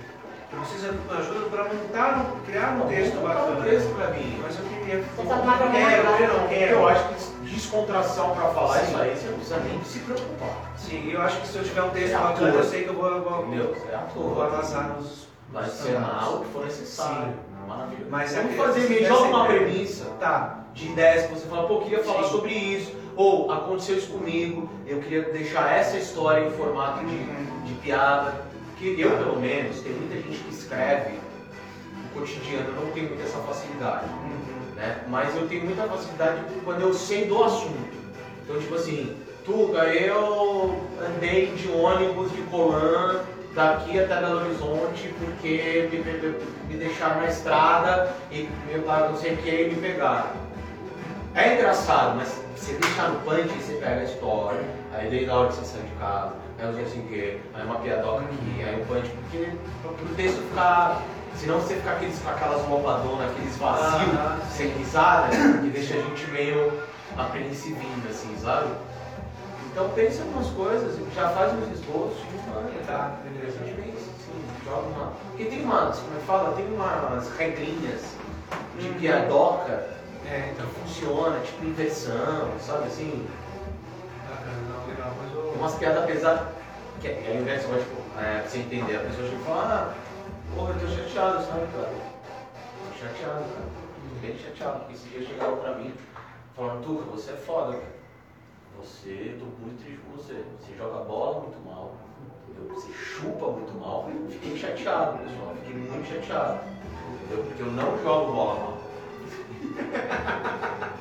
Eu preciso de ajuda pra montar, criar um texto Montar um bacana. texto pra mim. Mas eu queria. Você tá Quero, eu não quero. Eu acho que descontração pra falar Sim. isso aí, você não precisa nem se preocupar. Sim, eu acho que se eu tiver um texto É bacana, eu sei que eu vou, eu vou, Entendeu? É eu vou arrasar nos. Vai nos encenar stand-ups. o que for necessário. Maravilha. Mas Vamos é- fazer se meio, joga uma premissa Tá. de ideias que você fala, pô, queria falar Sim. sobre isso. Ou aconteceu isso comigo, eu queria deixar essa história em formato de, de piada. Que eu, pelo menos, tem muita gente que escreve no cotidiano, eu não tenho muita essa facilidade. né? Mas eu tenho muita facilidade quando eu sei do assunto. Então, tipo assim, Tuga, eu andei de ônibus de Colan daqui até Belo Horizonte porque me, me- me deixaram na estrada e meu pai não sei o que e me pegaram. É engraçado, mas você deixar no punch, você pega a história, aí desde a hora que você sai de casa, assim o quê, aí uma piadoca aqui, aí um punch, porque pro texto ficar. Senão você ficar aqueles, com aquelas roupadonas, aqueles vazios, Ah, sem risada, que deixa a gente meio apreensivinho, assim, sabe? Então pensa em umas coisas, já faz uns esboços e manda, Tá, beleza. A gente vem assim, joga uma. Porque tem umas, como é que fala? Tem umas regrinhas de Uhum. piadoca É, que então. funciona, tipo inversão, sabe assim? Bacana, não, legal. Mas eu. Umas piadas pesadas, que é a inversão, mas, tipo, é, você entender, a pessoa chega e fala, ah, porra, eu tô chateado, sabe, cara? Tô chateado, cara. Bem chateado, porque esse dia chegaram pra mim, falando, Tuca, você é foda, cara. Você, tô muito triste com você. Você joga bola muito mal, entendeu? Você chupa muito mal. Fiquei chateado, pessoal, fiquei muito chateado. Entendeu? Porque eu não jogo bola mal.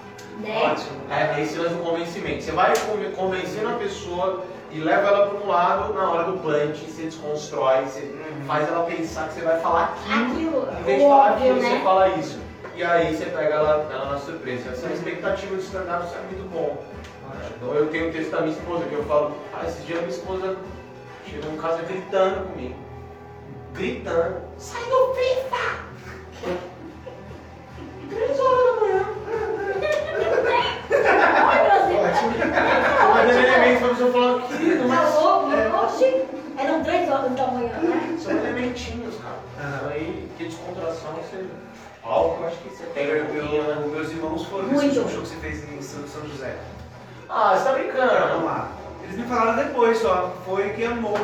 Né? Ótimo. É, esse lance do convencimento. Você vai conven- convencendo a pessoa e leva ela para um lado na hora do punch, você desconstrói, você Uhum. faz ela pensar que você vai falar aquilo, Aquilo, em vez de falar óbvio, aquilo, você né? fala isso. E aí você pega ela, ela na surpresa. Essa expectativa de stand-up é muito bom. Ótimo. Então eu tenho um texto da minha esposa que eu falo, ah, esse dia minha esposa chegou em casa gritando comigo. Gritando. Sai do FIFA! Três horas da manhã. Mas ele elemento pra pessoa falando, querido, Tá mas? Oxi. Eram três horas da manhã, né? são elementinhos, cara. Aham. Aí, que descontração você. Álcool, acho que você tem Eu, um né? eu, meus irmãos foram Muito. nesse show que você fez em São, São José. Ah, você tá Vamos brincando. lá. Eles me falaram depois só. Foi que amou.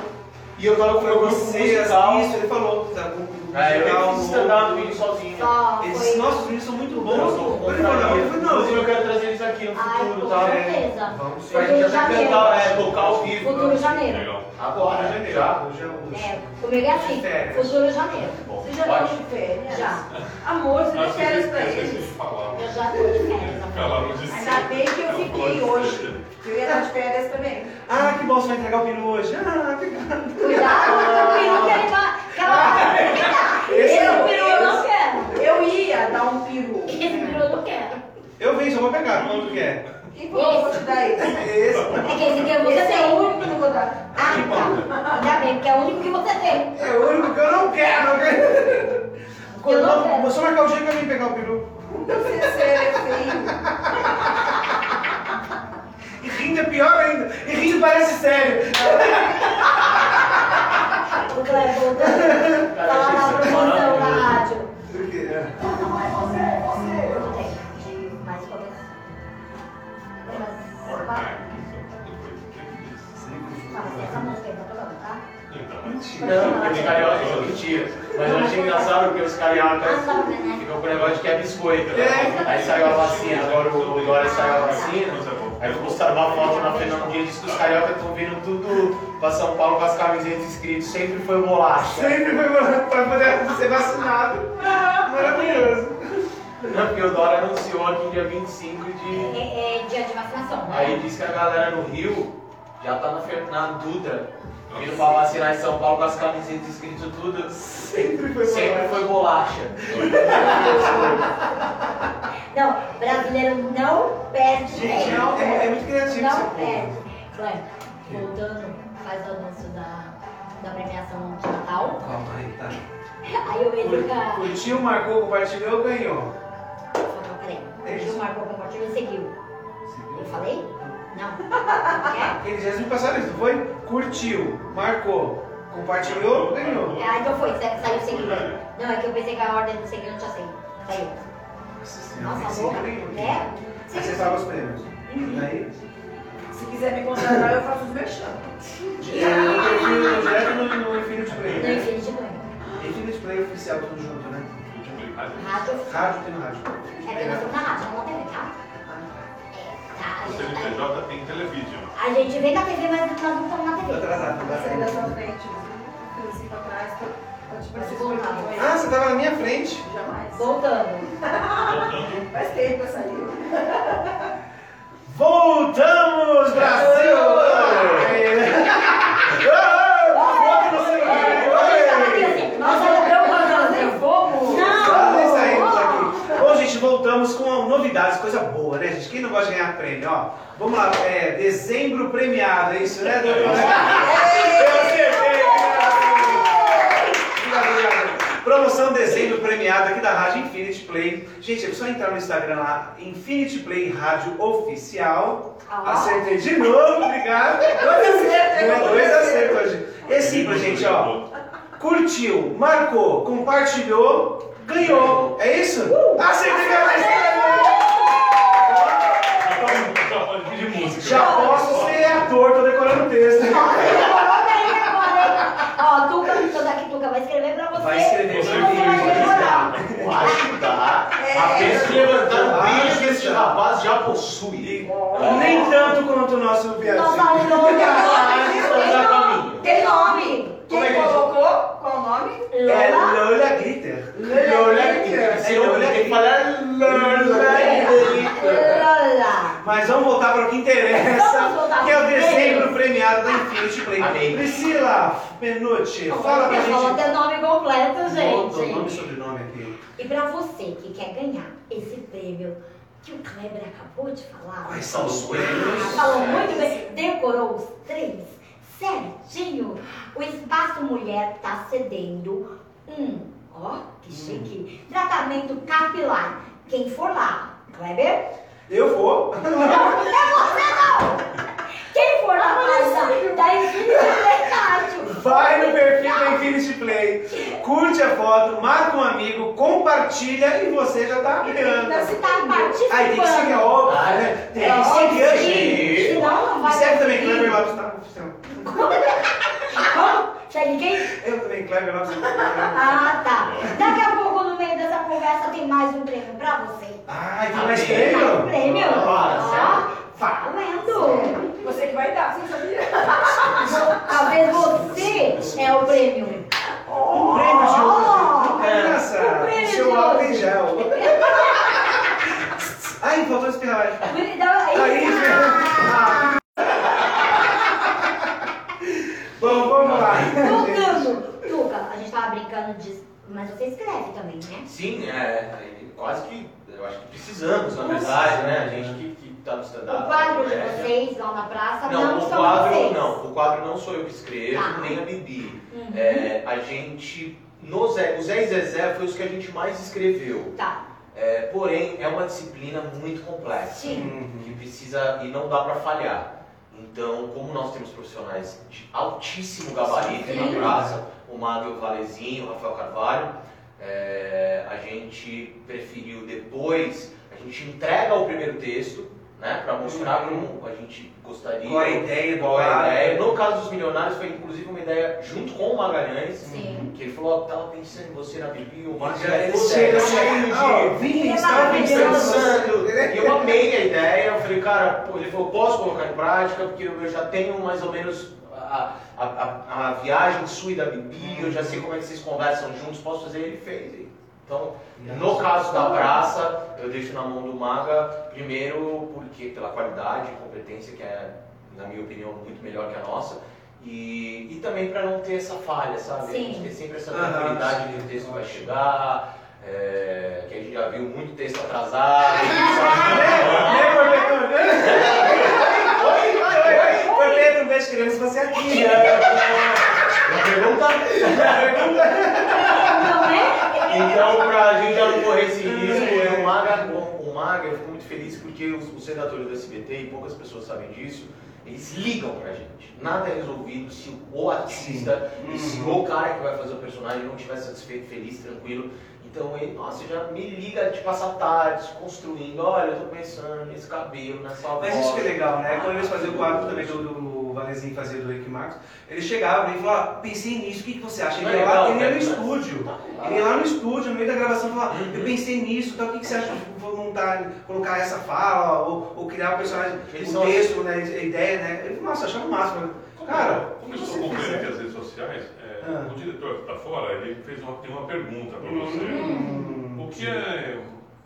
E eu tava com o meu grupo você, musical. isso, ele falou. Tá, com o É, eu musical, nem fiz stand-up vídeo sozinho. Só Eles, foi. nossos vídeos são muito Eu bons. com Eu falei, não, eu falei, não, Inclusive, eu quero trazer eles aqui no futuro, com tá? certeza. Vamos Pra sim. gente Futuro até janeiro. cantar, é, tocar ao vivo. Futuro janeiro. Agora, janeiro. já. Hoje é hoje. É, comigo é assim. Futuro janeiro. Você já deu de férias? Já. Amor, você deu férias pra eles. gente. Eu já tô de férias. Ainda bem que eu fiquei hoje. Eu ia dar de férias também. Ah, que bom, você vai entregar o peru hoje. Ah, obrigado. Cuidado o peru que ele vai. Aquela... Esse peru eu não quero. Eu ia dar um peru. Esse peru eu não quero. Eu venho, só vou pegar. Quanto que é? E por que eu vou te dar esse? Esse. É que esse aqui é você Esse é tem. o único que eu vou dar. Ah, tá. Ainda também, porque é o único que você tem. É o único que eu não quero. Eu quero. Eu não quero. Vou só marcar o dia que eu vim pegar o peru. Você é feio. E rindo é pior ainda. E rindo parece sério. O Tá lá na promoção na rádio. Por quê? É. Tudo bem. Mais começo. Mas, vai. Fala, essa música aí tá tocando, tá? Não, porque os carioca, é mentira. Mas eu achei engraçado porque os cariocas Ah, né? ficam com o negócio de que é biscoito. né? É. Aí saiu a vacina, agora o Dória saiu a vacina. Aí postaram uma foto na Fernando Dia disse que os cariocas estão vindo tudo pra São Paulo com as camisetas escritas sempre foi bolacha. Sempre foi pra poder ser vacinado. Maravilhoso. Não, porque o Dória anunciou aqui dia 25 de. É, é dia de vacinação, né? Aí disse que a galera no Rio já tá na Fernando Dutra, vindo pra vacinar em São Paulo com as camisetas escritas tudo. Sempre foi Sempre foi bolacha. Não, brasileiro não perde. Gente, não é, é, é muito criativo Não esse povo. perde. Cleber, voltando, faz o anúncio da, da premiação de Natal. Calma aí, tá. Aí eu entro com a. Curtiu, marcou, compartilhou, ganhou. Peraí. É isso. Curtiu, marcou, compartilhou e seguiu. Eu falei? Não. Não quer? Eles já me passaram isso, foi? Curtiu, marcou, compartilhou, ganhou. Ah, então foi, sa- saiu seguido. Não, é que eu pensei que a ordem do não tinha saído. Saiu. Nossa senhora, Nossa, esse louca. É? Aí você fala os prêmios. Aí, Se quiser me contratar, eu faço os merchan. é, direto no, no Infinity Play, No né? Infinity Play. Infinity Play oficial, tudo junto, né? Rádio. Rádio tem no rádio. É estamos na rádio, não na TV, tá? É, O CNPJ tem televisão. a gente vê na TV, mas nós não estamos na Tá TV. atrasado, dá Você da pra sua frente. Assim pra trás, Ah, você tava na minha frente. Jamais. Voltando. Faz tempo eu saí. Voltamos, Brasil! Nossa, eu vou Não! Ô, gente, voltamos com novidades, coisa boa, né, gente? Quem não gosta de ganhar prêmio, ó? Vamos lá, é dezembro premiado, é isso, né, doutor? Eu acertei! Promoção dezembro premiado aqui da Rádio Infinity Play. Gente, é só entrar no Instagram lá, Infinity Play Rádio Oficial. Ó. Acertei de novo, obrigado. Dois dois acertos hoje. É simples, gente, ó. Curtiu, marcou, compartilhou, ganhou. É isso? Acertei, Já pode pedir música. Já posso ser ator, tô decorando o texto. Ó, Tuca, toda aqui, Tuca vai escrever pra você. Vai escrever pra você vai vai decorar. Acho que dá. Apenas que levantar o brilho que esse rapaz já possui. Nem tanto quanto o nosso viadinho. falamos Estamos a caminho. Tem nome. Quem Como é que- colocou? Qual o nome? É Lola. Lola Glitter. Lola, tem que- tem que falar Lola. Lola. Mas vamos voltar para o que interessa, que é o dezembro premiado da Infinity Play. Amém. Priscila Menucci, fala pra Eu gente. ter nome completo, Volta o nome e gente. sobrenome aqui. E pra você que quer ganhar esse prêmio que o Kleber acabou de falar, Quais são os prêmios? falou muito bem, decorou os três certinho. O Espaço Mulher tá cedendo um, ó, que chique, tratamento capilar. Quem for lá, Kleber? Eu vou. Não, não é você não! Quem for lá mais da, Infinity Verdade. Vai no perfil da Infinity Play, curte a foto, marca um amigo, compartilha e você já tá ganhando. Você tá participando. Aí tem que seguir, óbvio, Ah, né? Tem que seguir a gente. Senão não Me vai segue também, conseguir. Kleber Lopes, tá? Como? Segue quem? Eu também, Kleber Lopes. Ah, tá. Daqui a pouco, no meio dessa conversa, tem mais um prêmio pra você. Ai, tem mais Amém. Mais um prêmio? prêmio? Para, Ó, valendo. Você que vai dar, você não sabia? Talvez você é o prêmio. Um prêmio de hoje. Não é O engraçado. prêmio Seu álcool em gel. Ai, faltou espirrar. Aí, Ah, Bom, vamos lá. Voltando. Tuca, a gente tava brincando disso, mas você escreve também, né? Sim, é, quase que, eu acho que precisamos, na verdade, né? A gente que, que tá no stand-up. O quadro de vocês lá na praça não, Não, o são quadro vocês. não. O quadro não sou eu que escrevo, Tá. nem a Bibi. Uhum. É, a gente. No Zé, o Zé e Zezé foi os que a gente mais escreveu. Tá, É, porém, é uma disciplina muito complexa. sim. Que precisa. e não dá pra falhar. Então, como nós temos profissionais de altíssimo gabarito Sim. na praça, o Mário Valezinho, o Rafael Carvalho, é, a gente preferiu depois, a gente entrega o primeiro texto, né, para mostrar Uhum. como a gente gostaria. Qual a ideia do qual a ideia. No caso dos Milionários, foi inclusive uma ideia junto com o Magalhães, Sim. que ele falou: ó, tava pensando em você na Bibi, o "Pô, chega, cheio de- estava pensando. e eu amei a ideia, eu falei, cara, pô, ele falou, posso colocar em prática, porque eu já tenho mais ou menos a, a, a, a viagem sua e da Bibi, eu já sei como é que vocês conversam juntos, posso fazer, ele fez. Então, no caso da praça, eu deixo na mão do Maga, primeiro porque pela qualidade e competência, que é, na minha opinião, muito melhor que a nossa, e, e também para não ter essa falha, sabe? A gente Sim. ter sempre essa tranquilidade sim, que o texto vai chegar, é, que a gente já viu muito texto atrasado, Né? Oi, oi, oi. Um queremos você aqui. Pergunta. Não é? Então, pra gente já não correr esse risco, eu, o Maga, o, o Maga, eu fico muito feliz porque os, os redatores do SBT, e poucas pessoas sabem disso, eles ligam pra gente. Nada é resolvido se o artista e se Uhum. o cara que vai fazer o personagem não estiver satisfeito, feliz, tranquilo. Então ele, nossa, já me liga de passar tardes, construindo, olha, eu tô pensando nesse cabelo, nessa voz. Mas isso que é legal, né? Quando eles faziam o quadro também do, do Valezinho fazia do Rick Marcos, ele chegava e falava, ah, pensei nisso, o que, que você acha? Ele ia lá, ele ia no né? estúdio. Tá. Ele ia lá no estúdio, no meio da gravação, e falava, Uhum. eu pensei nisso, então o que, que você acha de vou montar, colocar essa fala, ou, ou criar o personagem, o texto, né, a ideia, né? Ele falou, nossa, achava o máximo. Como, Cara, como o eu estou acompanhando aqui as redes sociais, é, Ah. o diretor que está fora, ele fez uma, tem uma pergunta para você. Hum. O que é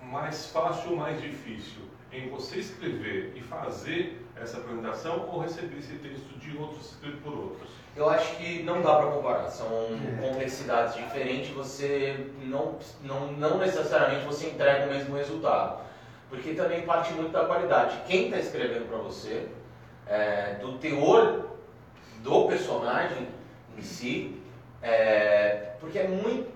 mais fácil ou mais difícil em você escrever e fazer essa apresentação ou receber esse texto de outros escrito por outros? Eu acho que não dá para comparar, são É. complexidades diferentes, você não, não, não necessariamente você entrega o mesmo resultado. Porque também parte muito da qualidade. Quem está escrevendo para você, é, do teor do personagem em si, é, porque é muito.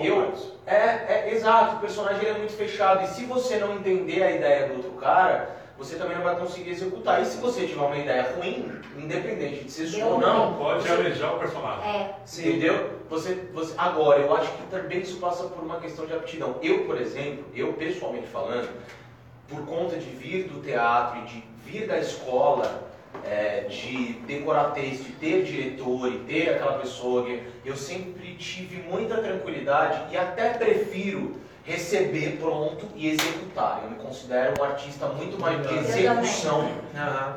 Eu, é, é, exato, o personagem é muito fechado. E se você não entender a ideia do outro cara, você também não vai conseguir executar. E se você tiver uma ideia ruim, independente de ser sua ou não, Pode você- alejar o personagem. É, Sim. Entendeu? Você, você, agora, eu acho que também isso passa por uma questão de aptidão. Eu, por exemplo, eu pessoalmente falando, por conta de vir do teatro e de vir da escola, é, de decorar texto, de ter diretor e ter aquela pessoa, eu sempre tive muita tranquilidade e até prefiro receber pronto e executar. Eu me considero um artista muito mais de execução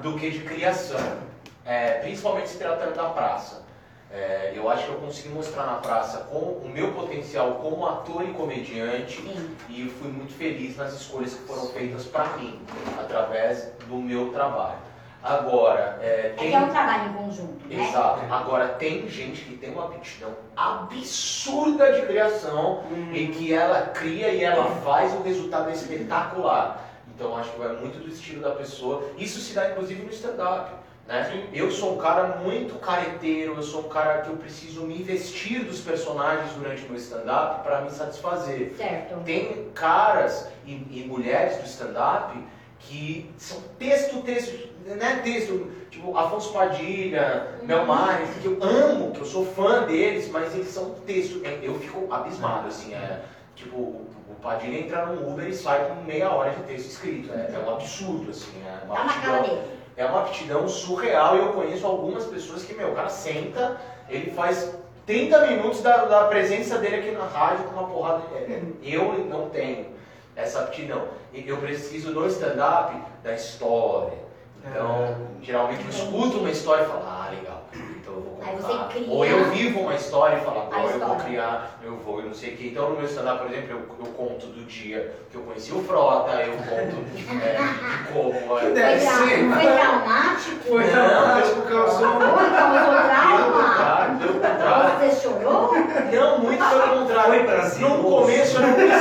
do que de criação, É, principalmente se tratando da praça. É, eu acho que eu consegui mostrar na praça com o meu potencial como ator e comediante sim. e eu fui muito feliz nas escolhas que foram feitas para mim, através do meu trabalho. Agora, é, É tem... que é um trabalho em conjunto, né? Exato. Agora, tem gente que tem uma aptidão absurda de criação Hum. em que ela cria e ela faz um resultado espetacular. Então acho que vai muito do estilo da pessoa. Isso se dá inclusive no stand-up. Né? Eu sou um cara muito careteiro, eu sou um cara que eu preciso me vestir dos personagens durante o meu stand-up para me satisfazer. Certo. Tem caras e, e mulheres do stand-up que são texto, texto, né? Texto, tipo Afonso Padilha, Mel Mares, que eu amo, que eu sou fã deles, mas eles são texto. é, Eu fico abismado, assim, é. Tipo, o Padilha entra no Uber e sai com meia hora de texto escrito. É, é um absurdo, assim. É uma aptidão- é uma aptidão surreal e eu conheço algumas pessoas que, meu, o cara senta, ele faz 30 minutos da, da presença dele aqui na rádio com uma porrada. de- é, é, Eu não tenho essa aptidão. Eu preciso no stand-up da história. Então, geralmente eu escuto uma história e falo, ah, legal, então eu vou contar. Ou eu vivo uma história e falo, a agora eu vou criar, eu vou, eu não sei o que. Então no meu stand-up, por exemplo, eu, eu conto do dia que eu conheci o Frota, eu conto é, de como. é, Foi, Deve ser. foi traumático? Foi Não, traumático, causou. Foi, causou trauma? pelo contrário. Você chorou? Não, muito pelo contrário. Foi Brasil. No começo eu não muito.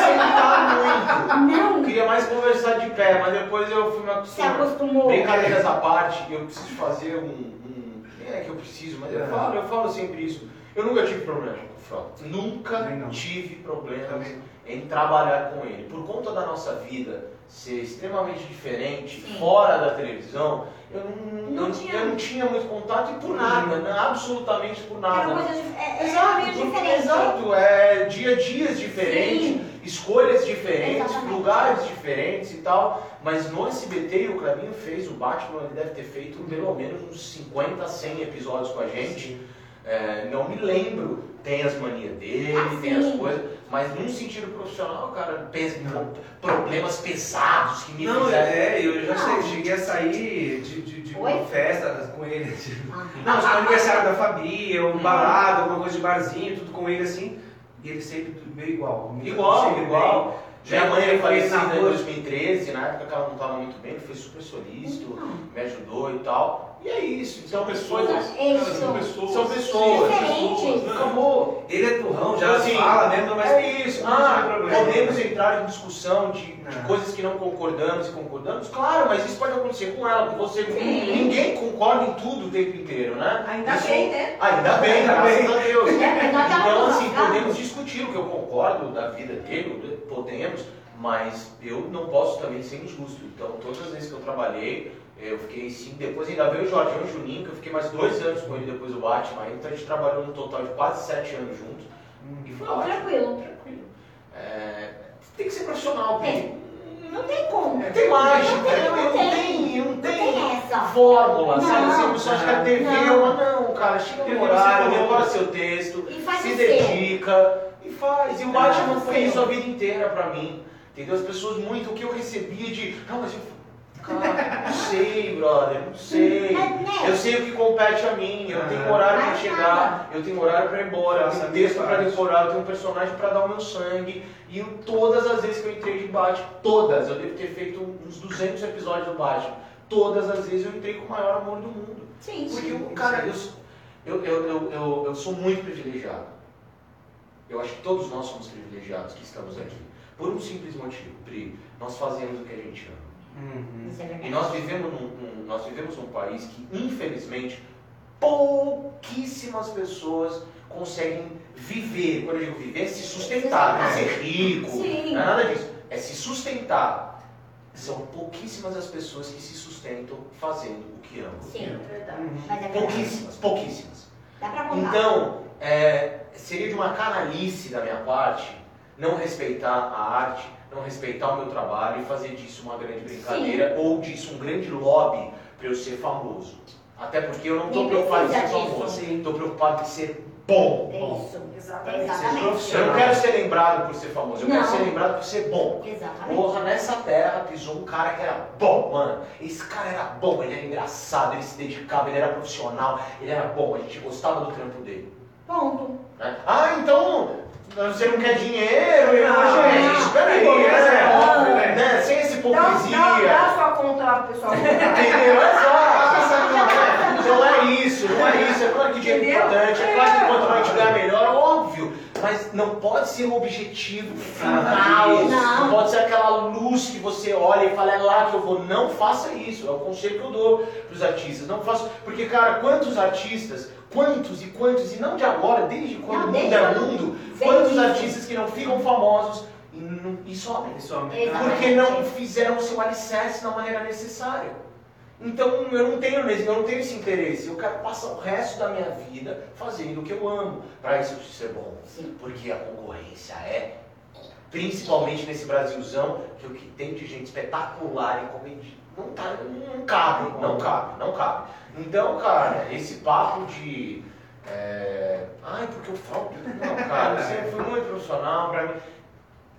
Não, queria mais conversar de pé, mas depois eu fui me se acostumando. acostumou. Brincadeiras à parte, eu preciso fazer um, um. Nem é que eu preciso, mas eu É. falo, eu falo sempre isso. Eu nunca tive problema com o Frota. Nunca tive problema Também. em trabalhar com ele. Por conta da nossa vida ser extremamente diferente, Sim. fora da televisão, eu não, Não eu, tinha. eu não tinha muito contato e por nada, né? absolutamente por nada. Era coisa dif- é, é Exato, realmente porque- diferente. exato, é dia a dias diferentes, Sim. escolhas diferentes, Exatamente. lugares diferentes e tal. Mas no SBT o Cleminho fez, o Batman ele deve ter feito pelo menos uns 50, 100 episódios com a gente. É, não me lembro, tem as manias dele, Ah, tem as coisas, mas num sentido profissional, cara, pensa em problemas pesados que me Não, fizeram. é, eu já Não. sei, cheguei a sair de, de, de uma festa com ele. tipo, Ah. Não, tipo, aniversário da Fabi, ou balada, alguma coisa de barzinho, tudo com ele assim. E ele sempre meio igual. Igual, sempre igual. bem. Minha mãe é com ele falecida em rua. 2013, na época que ela não estava muito bem, ele foi super solícito, Não. me ajudou e tal. E é isso. São pessoas. coisas- Isso. São pessoas. São pessoas. Diferentes. né? Acabou. Ele é turrão, já Então, assim, fala mesmo, mas é isso. Ah, podemos entrar em discussão de, de Não. coisas que não concordamos e concordamos? Claro, mas isso pode acontecer com ela, com você. Sim. Ninguém concorda em tudo o tempo inteiro, né? Ainda Isso- bem, né? Ainda bem, Ainda graças bem. a Deus. É, Então, assim, podemos discutir o que eu concordo da vida dele, podemos, mas eu não posso também ser injusto. Então, todas as vezes que eu trabalhei, eu fiquei sim. Depois ainda veio o Jorge o Juninho, que eu fiquei mais dois anos com ele depois do Batman. Então, a gente trabalhou no total de quase sete anos juntos. E foi Não, ótimo. tranquilo. Tranquilo. É, tem que ser profissional, É. Pri. Não tem como. Não tem mágica, Não tem, não, não tem, tem. não Não tem tem essa. fórmula, sabe? Não. Assim, a pessoa acha que a TV é Não. uma. Não, cara, chega no você horário, decora seu texto, E faz se dedica e faz. E o Batman isso a vida inteira pra mim. Entendeu? As pessoas muito, o que eu recebia de. Não, mas eu. Cara, não sei, brother, não sei. Eu sei o que compete a mim, eu tenho horário pra Mas chegar, eu tenho horário pra ir embora, eu tenho texto pra parte. decorar, eu tenho um personagem pra dar o meu sangue. E eu- todas as vezes que eu entrei de Batman, todas, eu devo ter feito uns 200 episódios do Batman, todas as vezes eu entrei com o maior amor do mundo. Sim. Porque, Sim, cara, eu, eu, eu, eu, eu sou muito privilegiado. Eu acho que todos nós somos privilegiados que estamos aqui. Por um simples motivo, Pri, nós fazemos o que a gente ama. Uhum. Isso é E nós vivemos num, num- nós vivemos num país que, infelizmente, pouquíssimas pessoas conseguem viver. Quando eu digo viver, é se sustentar, não é ser rico, Sim. não é nada disso. É se sustentar. São pouquíssimas as pessoas que se sustentam fazendo o que amam. Sim. Verdade. Uhum. É verdade. Pouquíssimas, pouquíssimas. Dá pra contar. Então, é, seria de uma canalice da minha parte não respeitar a arte, não respeitar o meu trabalho e fazer disso uma grande brincadeira ou disso um grande lobby para eu ser famoso. Até porque eu não estou preocupado em ser famoso, estou preocupado em ser bom. É isso. Exatamente. Exatamente. Eu não quero ser lembrado por ser famoso, eu quero Não. ser lembrado por ser bom. Exatamente. Porra, nessa terra pisou um cara que era bom, mano. Esse cara era bom, ele era engraçado, ele se dedicava, ele era profissional, ele era bom, a gente gostava do trampo dele. Ponto. né? Ah, então você não quer dinheiro? Eu, Não, gente, não. espera aí, Pô, mas é né? né? Sem essa Dá, hipocrisia. dá, dá sua conta lá pro pessoal. Entendeu? Exato. né? Não é isso, não é isso. É claro que dinheiro é importante, é claro que quanto mais ganhar melhor, é. Mas não pode ser o objetivo final. Não. pode ser aquela luz que você olha e fala, é lá que eu vou. Não faça isso. É o conselho que eu dou pros artistas. Não faça. Porque, cara, quantos artistas, quantos e quantos, e não de agora, desde quando Não, o mundo é mundo, quantos isso. artistas que não ficam famosos e, não- e somem. Porque não fizeram o seu alicerce da maneira necessária. Então eu não tenho eu não tenho esse interesse. Eu quero passar o resto da minha vida fazendo o que eu amo. Para isso eu preciso ser bom. Sim. Porque a concorrência é, principalmente nesse Brasilzão, que o que tem de gente espetacular em comédia não, tá, não cabe, não cabe, não cabe. Então, cara, esse papo de. é, Ai, porque eu falo. Não, cara, eu sempre fui muito profissional pra mim.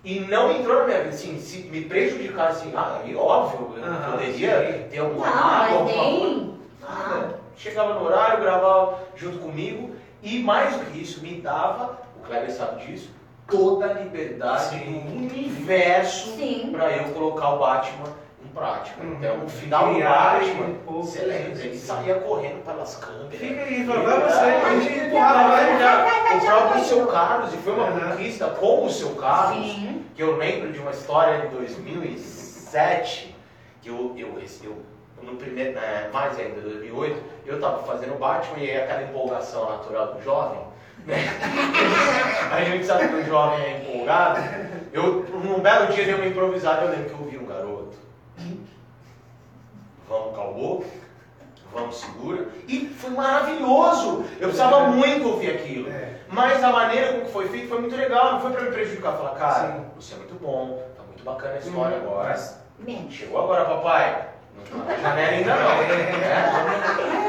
E não entrou na minha vida, assim, se me prejudicar assim, ah, aí óbvio, eu poderia sim. ter alguma Não, mágoa, alguma coisa. Nada. Chegava no horário, gravava junto comigo e mais do que isso, me dava, o Kleber sabe disso, toda a liberdade Sim. do universo para eu colocar o Batman prática. Uhum. Então, o final do Batman, você lembra, ele saía correndo pelas câmeras. Fica aí, vai você, gente empurrava, Vai, vai, o já próprio vai. seu Carlos, e foi uma Uhum. conquista com o seu Carlos, Sim. que eu lembro de uma história de 2007, que eu, eu, eu no primeiro, né, mais ainda, 2008, eu estava fazendo o Batman e aí aquela empolgação natural do jovem, né? a gente sabe que o jovem é empolgado. Eu, num belo dia, dei uma improvisada, eu lembro que eu ouvi um garoto. Vamos, calmou. Vamos, segura. E foi maravilhoso. Eu precisava muito ouvir aquilo. É. Mas a maneira como que foi feito foi muito legal. Não foi pra me prejudicar. Falar, cara, Sim. você é muito bom. Tá muito bacana a história Hum, agora. mas- Menos. Chegou agora, papai. Não tá na janela ainda não. né?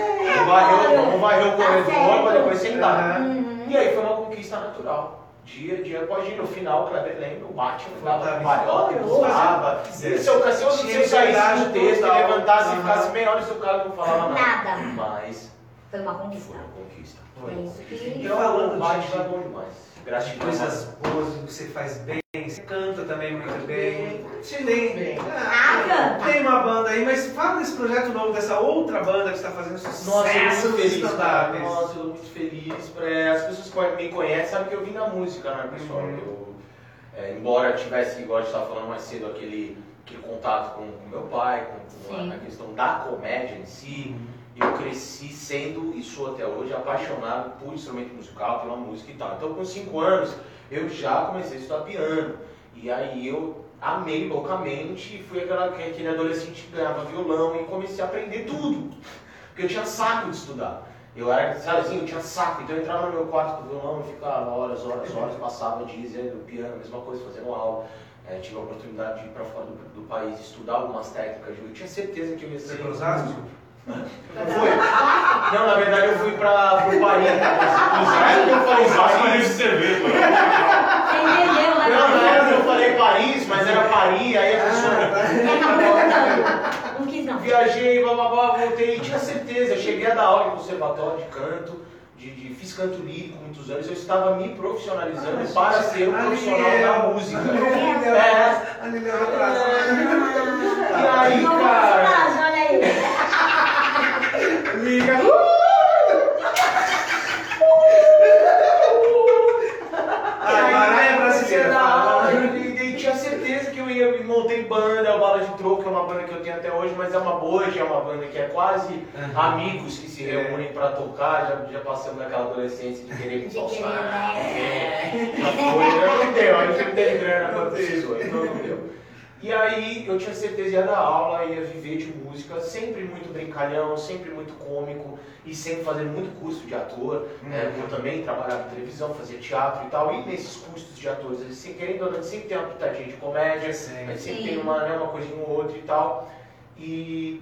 Vamos varrer, o- Tá corredor certo. pra depois sentar. Uhum. E aí foi uma conquista natural. Dia, dia após dia, no final, o Kleber lembra, o Batman isso. buscava. E se eu, se eu, se eu Tinha saísse do texto, total. levantasse e Aham. ficasse meia hora, o seu cara não falava nada. Nada. Mas Foi uma conquista. foi uma conquista. Foi. Então, falando o Batman de- é bom demais. Gratidão. Coisas boas que você faz bem, você canta também muito bem. Você tem, Bem. Ah, canta. tem uma banda aí, mas fala desse projeto novo, dessa outra banda que está fazendo sucesso Nossa, eu muito feliz, cara. Nossa, eu muito feliz. Pra... As pessoas que me conhecem sabem que eu vim da música, né, pessoal? Uhum. Eu, é, embora tivesse, igual a gente estava falando mais cedo, aquele, aquele contato com, com meu pai, com, com a, a questão da comédia em si, eu cresci sendo, e sou até hoje, apaixonado por instrumento musical, pela música e tal. Então, com 5 anos, eu já comecei a estudar piano. E aí eu amei loucamente e fui aquela, aquele adolescente que ganhava violão e comecei a aprender tudo. Porque eu tinha saco de estudar. Eu era, sabe assim, eu tinha saco. Então eu entrava no meu quarto com o violão e ficava horas, horas, horas, passava dias no piano, mesma coisa, fazendo aula. É, tive a oportunidade de ir para fora do, do país, estudar algumas técnicas. Eu tinha certeza que eu ia Você ser. foi Osasco? Foi. Não, na verdade eu fui para o Paris. Na época eu falei Paris. mano. Você entendeu, né? Não, na época eu falei Paris, mas era Paris, aí a pessoa. E acabou voltando. Não quis, não. Viajei, bababá, voltei e tinha certeza. Cheguei a dar aula em conservatório de canto, de, de- fiz canto lírico muitos anos. Eu estava me profissionalizando Ah, para gente, ser um ah, profissional da música. Miguel. É. Ali leva atrás. E aí, Novo cara? olha aí. Liga. A Maraia brasileira. fala. Eu, eu, eu tinha certeza que eu ia, me montei banda, o Bala de Troco, que é uma banda que eu tenho até hoje, mas é uma boa, já é uma banda que é quase Uhum. amigos que se É. reúnem pra tocar, já, já passamos daquela adolescência de querer né? É, já foi, não deu, a gente não teve grana Não quando precisou, então não deu. E aí eu tinha certeza que ia dar aula, ia viver de música, sempre muito brincalhão, sempre muito cômico e sempre fazendo muito curso de ator. né? Eu também trabalhava em televisão, fazia teatro e tal. E nesses cursos de atores, eles, querendo ou não, sempre tem uma pitadinha de comédia, Sim. mas sempre Sim. tem uma, né, uma coisinha ou outra e tal. E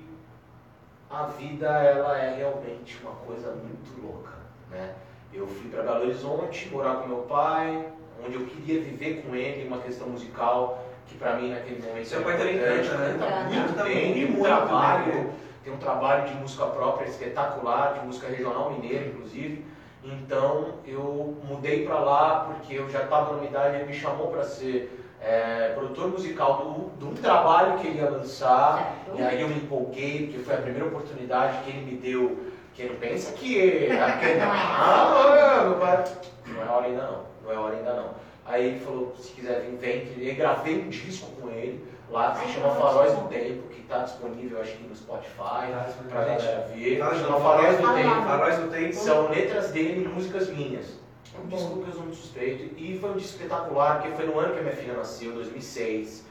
a vida, ela é realmente uma coisa muito louca, né? Eu fui para Belo Horizonte morar com meu pai, onde eu queria viver com ele uma questão musical que para mim naquele momento Seu pai também canta, né? canta muito bem, tem um muito trabalho, bem. tem um trabalho de música própria espetacular, de música regional mineira inclusive. Então eu mudei para lá porque eu já estava na idade, ele me chamou para ser é, produtor musical do, de um trabalho que ele ia lançar. Certo. E aí eu me empolguei, porque foi a primeira oportunidade que ele me deu. Que ele pensa que. ah, que- Não é. Ah, meu pai. Não é hora ainda não. Não é hora ainda não. Aí ele falou, se quiser vir, vem. Eu gravei um disco com ele, lá que se chama Faróis do Tempo, que está disponível acho que no Spotify, Tá, pra gente. galera ver. Fala de Chama Faróis do. Tempo. Faróis do Tempo. São letras dele e músicas minhas. Um Bom. disco que eu sou muito suspeito. E foi um disco espetacular, porque foi no ano que a minha filha nasceu, 2006.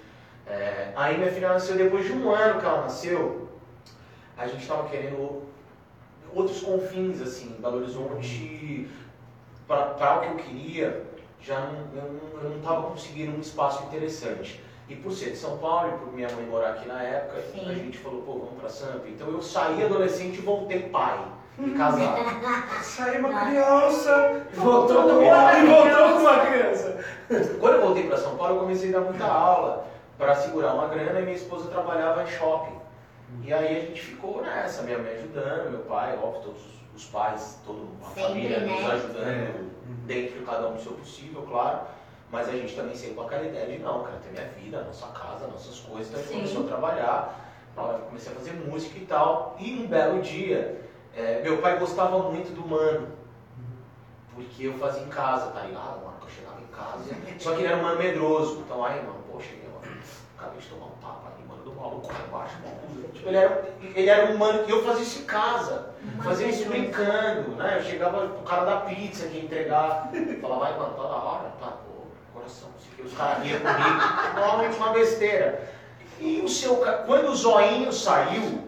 É, aí minha filha nasceu, depois de um ano que ela nasceu, a gente estava querendo outros confins, assim, Belo Horizonte, para o que eu queria, já não, eu não- estava conseguindo um espaço interessante. E por ser de São Paulo e por minha mãe morar aqui na época, Sim. a gente falou, pô, vamos para Sampa. Então eu saí adolescente e voltei pai e casado. Saiu uma criança. Voltou com e uma voltou com uma criança. Quando eu voltei para São Paulo, eu comecei a dar muita aula para segurar uma grana e minha esposa trabalhava em shopping. E aí a gente ficou nessa, minha mãe ajudando, meu pai, óbvio, todos os- pais, toda a Sempre, família nos né? ajudando É. dentro de cada um do seu possível, claro. Mas a gente também sempre com aquela ideia de não, cara, tem minha vida, nossa casa, nossas coisas, então a gente Sim. começou a trabalhar, eu comecei a fazer música e tal. E um belo dia, é, meu pai gostava muito do mano, porque eu fazia em casa, tá ligado? Mano, eu chegava em casa, só que ele era um mano medroso. Então aí, mano, cheguei, mano, acabei de tomar um tapa ali, do maluco lá embaixo. Tipo, ele era, ele era um mano, e eu fazia isso em casa. Fazia isso brincando, né? Eu chegava pro cara da pizza que ia entregar, falava, vai, mano, tá da hora, tá, pô, coração, não sei o que, os caras riam comigo, normalmente uma besteira. E o seu, quando o zoinho saiu,